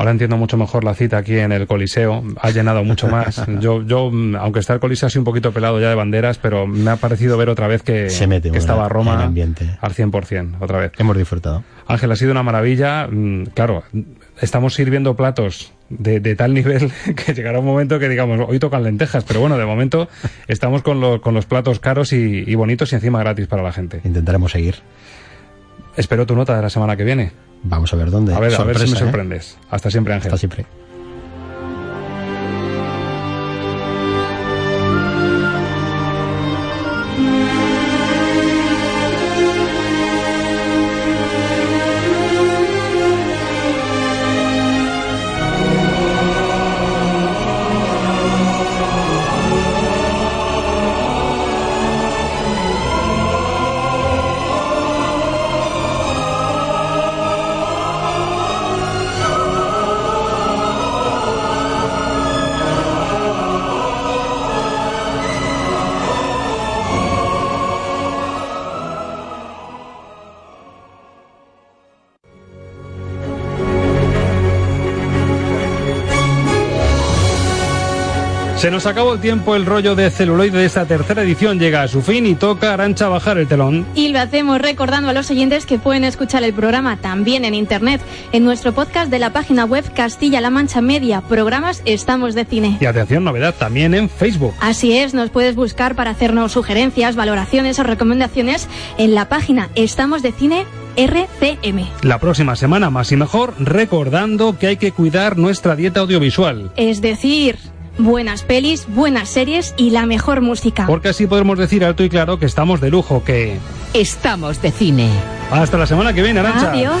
Ahora entiendo mucho mejor la cita aquí en el Coliseo. Ha llenado mucho más. Yo, yo aunque está el Coliseo así un poquito pelado ya de banderas, pero me ha parecido ver otra vez que, Se mete que estaba Roma en ambiente. al 100%, otra vez. Hemos disfrutado. Ángel, ha sido una maravilla. Mm, Claro, estamos sirviendo platos de, de tal nivel que llegará un momento que digamos, hoy tocan lentejas, pero bueno, de momento estamos con, lo- con los platos caros y, y bonitos y encima gratis para la gente. Intentaremos seguir. Espero tu nota de la semana que viene. Vamos a ver dónde. A ver, a ver si me ¿eh? sorprendes. Hasta siempre, Ángel. Hasta siempre. Se nos acabó el tiempo, el rollo de celuloide de esta tercera edición llega a su fin y toca Arancha bajar el telón. Y lo hacemos recordando a los oyentes que pueden escuchar el programa también en internet, en nuestro podcast de la página web Castilla-La Mancha Media, programas Estamos de Cine. Y atención, novedad también en Facebook. Así es, nos puedes buscar para hacernos sugerencias, valoraciones o recomendaciones en la página Estamos de Cine RCM. La próxima semana más y mejor, recordando que hay que cuidar nuestra dieta audiovisual. Es decir, buenas pelis, buenas series y la mejor música. Porque así podremos decir alto y claro que estamos de lujo, que... Estamos de cine. Hasta la semana que viene, Arancha. Adiós.